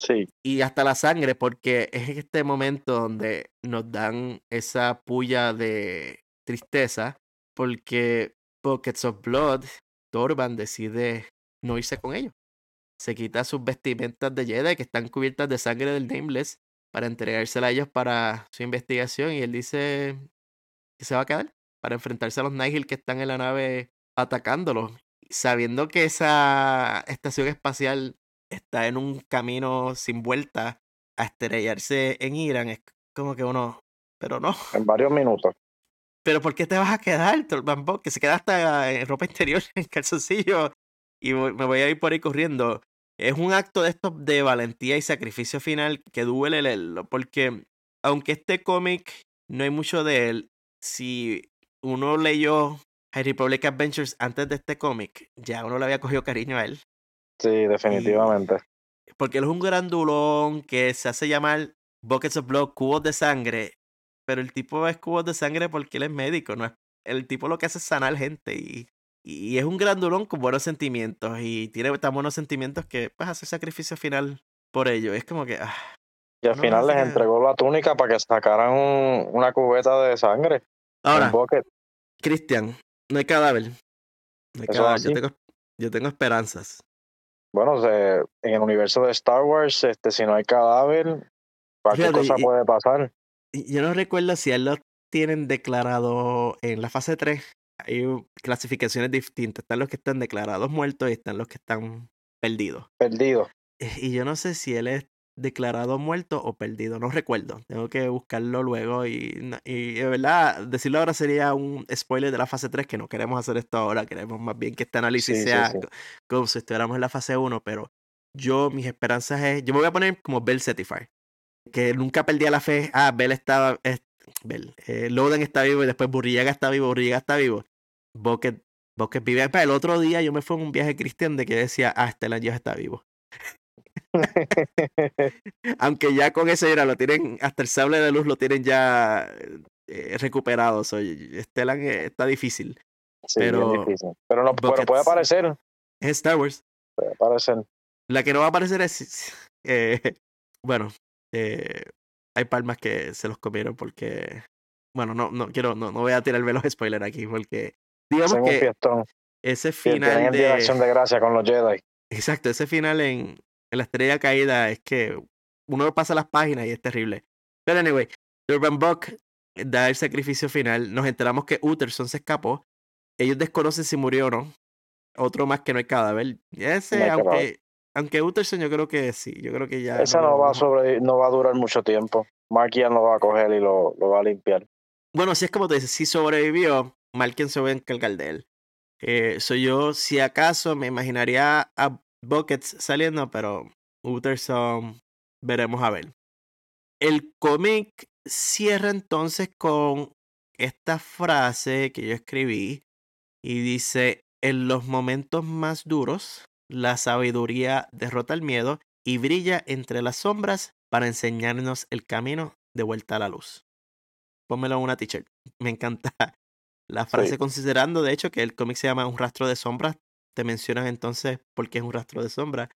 Sí. Y hasta la sangre, porque es en este momento donde nos dan esa puya de tristeza, porque Pockets of Blood, Torban decide no irse con ellos. Se quita sus vestimentas de Jedi que están cubiertas de sangre del Nameless para entregársela a ellos para su investigación y él dice, se va a quedar para enfrentarse a los Nihil que están en la nave atacándolos. Sabiendo que esa estación espacial está en un camino sin vuelta a estrellarse en Irán, es como que uno, pero no. En varios minutos. Pero ¿por qué te vas a quedar, Bamboo? Que se queda hasta en ropa interior, en calzoncillo, y me voy a ir por ahí corriendo. Es un acto de esto de valentía y sacrificio final que duele leerlo, porque aunque este cómic no hay mucho de él, si uno leyó High Republic Adventures antes de este cómic, ya uno le había cogido cariño a él. Sí, definitivamente. porque él es un grandulón que se hace llamar Buckets of Blood, cubos de sangre, pero el tipo es cubos de sangre porque él es médico, no es el tipo lo que hace es sanar gente y, y es un grandulón con buenos sentimientos y tiene tan buenos sentimientos que pues hace sacrificio final por ello. Es como que... Ah, y al final les entregó la túnica para que sacaran una cubeta de sangre. Ahora, Cristian, no hay cadáver. No hay cadáver. Yo, tengo, yo tengo esperanzas. Bueno, en el universo de Star Wars, este, si no hay cadáver, cualquier cosa puede pasar. Yo no recuerdo si él lo tienen declarado en la fase 3. Hay clasificaciones distintas. Están los que están declarados muertos y están los que están perdidos. Perdidos. Y yo no sé si él es declarado muerto o perdido, no recuerdo, tengo que buscarlo luego y, y de verdad, decirlo ahora sería un spoiler de la fase 3, que no queremos hacer esto ahora, queremos más bien que este análisis sea como si estuviéramos en la fase 1, pero yo, mis esperanzas es, yo me voy a poner como Bell Certified, que nunca perdía la fe, ah, Bell estaba, Bell, eh, Loden está vivo y después Burriaga está vivo, Burriaga está vivo, Bucket, Bucket vive, el otro día yo me fui en un viaje cristiano de que decía, ah, Stellan ya está vivo. Aunque ya con eso ya lo tienen, hasta el sable de luz lo tienen ya eh, recuperado. Stellan eh, está difícil. pero, pero, no, puede aparecer. Es Star Wars. Puede aparecer. La que no va a aparecer es. Eh, bueno, eh, hay palmas que se los comieron porque. Bueno, no, no quiero, no, no voy a tirarme los spoilers aquí porque. Digamos que. Ese final de. acción de gracia con los Jedi. Exacto, ese final en, en la estrella caída es que uno pasa las páginas y es terrible. Pero anyway, Urban Buck da el sacrificio final. Nos enteramos que Utterson se escapó. Ellos desconocen si murió o no. Otro más que no hay cadáver. Ese, aunque, aunque Utterson yo creo que sí. Yo creo que ya. Ese no, va, a no va a durar mucho tiempo. Markian lo va a coger y lo, lo va a limpiar. Bueno, si es como te dices, si sobrevivió, Markian se va a encargar de él. Eh, soy yo, si acaso, me imaginaría a Buckets saliendo, pero Utterson veremos a ver. El cómic cierra entonces con esta frase que yo escribí y dice, en los momentos más duros, la sabiduría derrota el miedo y brilla entre las sombras para enseñarnos el camino de vuelta a la luz. Pónmelo en una t-shirt. Me encanta la frase considerando, de hecho, que el cómic se llama Un rastro de sombras te mencionan entonces porque es un rastro de sombra.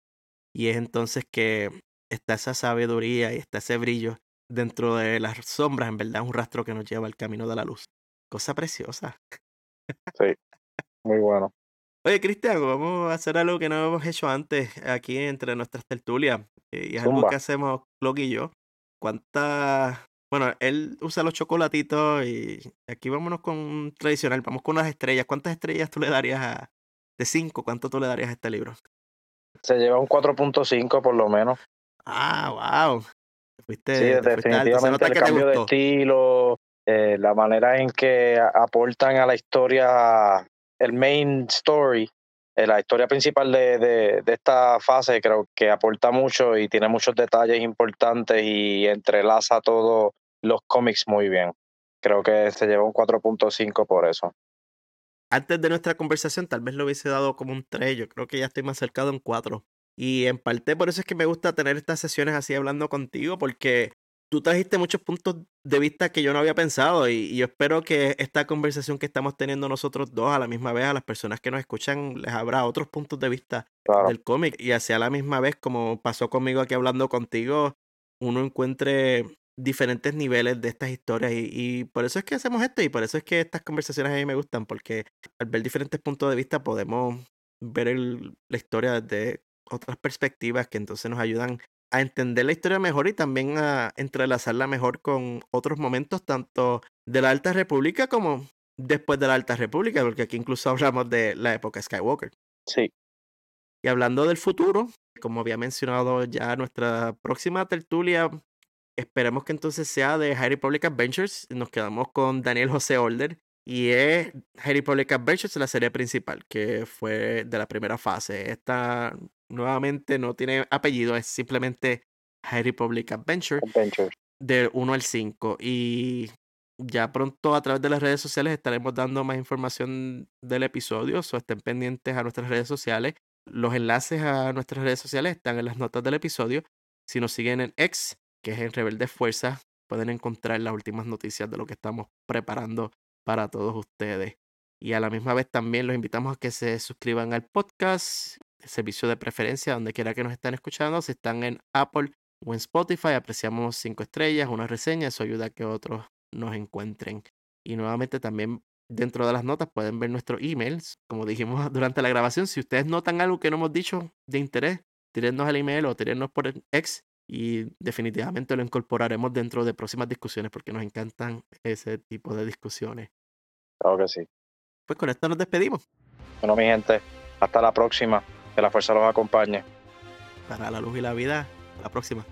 Y es entonces que está esa sabiduría y está ese brillo dentro de las sombras, en verdad es un rastro que nos lleva al camino de la luz. Cosa preciosa. Sí, muy bueno. Oye, Cristian, vamos a hacer algo que no hemos hecho antes aquí entre nuestras tertulias. Eh, y es algo que hacemos Clock y yo. ¿Cuántas bueno, él usa los chocolatitos y aquí vámonos con tradicional, vamos con las estrellas. ¿Cuántas estrellas tú le darías a, de 5, cuánto tú le darías a este libro? Se lleva un 4.5 por lo menos. Ah, wow. Fuiste, sí, definitivamente el cambio de estilo, eh, la manera en que aportan a la historia, el main story, eh, la historia principal de, de, de, esta fase creo que aporta mucho y tiene muchos detalles importantes y entrelaza todos los cómics muy bien. Creo que se lleva un 4.5 por eso. Antes de nuestra conversación tal vez lo hubiese dado como un 3, yo creo que ya estoy más cercado en 4. Y en parte por eso es que me gusta tener estas sesiones así hablando contigo, porque tú trajiste muchos puntos de vista que yo no había pensado y, yo espero que esta conversación que estamos teniendo nosotros dos a la misma vez a las personas que nos escuchan les habrá otros puntos de vista del cómic y así a la misma vez como pasó conmigo aquí hablando contigo uno encuentre diferentes niveles de estas historias y, por eso es que hacemos esto y por eso es que estas conversaciones a mí me gustan porque al ver diferentes puntos de vista podemos ver la historia desde otras perspectivas que entonces nos ayudan a entender la historia mejor y también a entrelazarla mejor con otros momentos, tanto de la Alta República como después de la Alta República, porque aquí incluso hablamos de la época Skywalker. Sí. Y hablando del futuro, como había mencionado ya nuestra próxima tertulia, esperemos que entonces sea de High Republic Adventures. Nos quedamos con Daniel José Older. Y es High Republic Adventures, la serie principal, que fue de la primera fase. Esta nuevamente no tiene apellido, es simplemente High Republic Adventure, Adventure. del 1 al 5. Y ya pronto a través de las redes sociales estaremos dando más información del episodio, o estén pendientes a nuestras redes sociales. Los enlaces a nuestras redes sociales están en las notas del episodio. Si nos siguen en X, que es en Rebelde Fuerza, pueden encontrar las últimas noticias de lo que estamos preparando para todos ustedes. Y a la misma vez también los invitamos a que se suscriban al podcast servicio de preferencia, donde quiera que nos estén escuchando. Si están en Apple o en Spotify, apreciamos cinco estrellas, una reseña, eso ayuda a que otros nos encuentren. Y nuevamente también dentro de las notas pueden ver nuestros emails. Como dijimos durante la grabación, si ustedes notan algo que no hemos dicho de interés, tírennos el email o tírennos por el ex y definitivamente lo incorporaremos dentro de próximas discusiones porque nos encantan ese tipo de discusiones. Claro que sí. Pues con esto nos despedimos. Bueno, mi gente, hasta la próxima. Que la fuerza los acompañe. Para la luz y la vida, la próxima.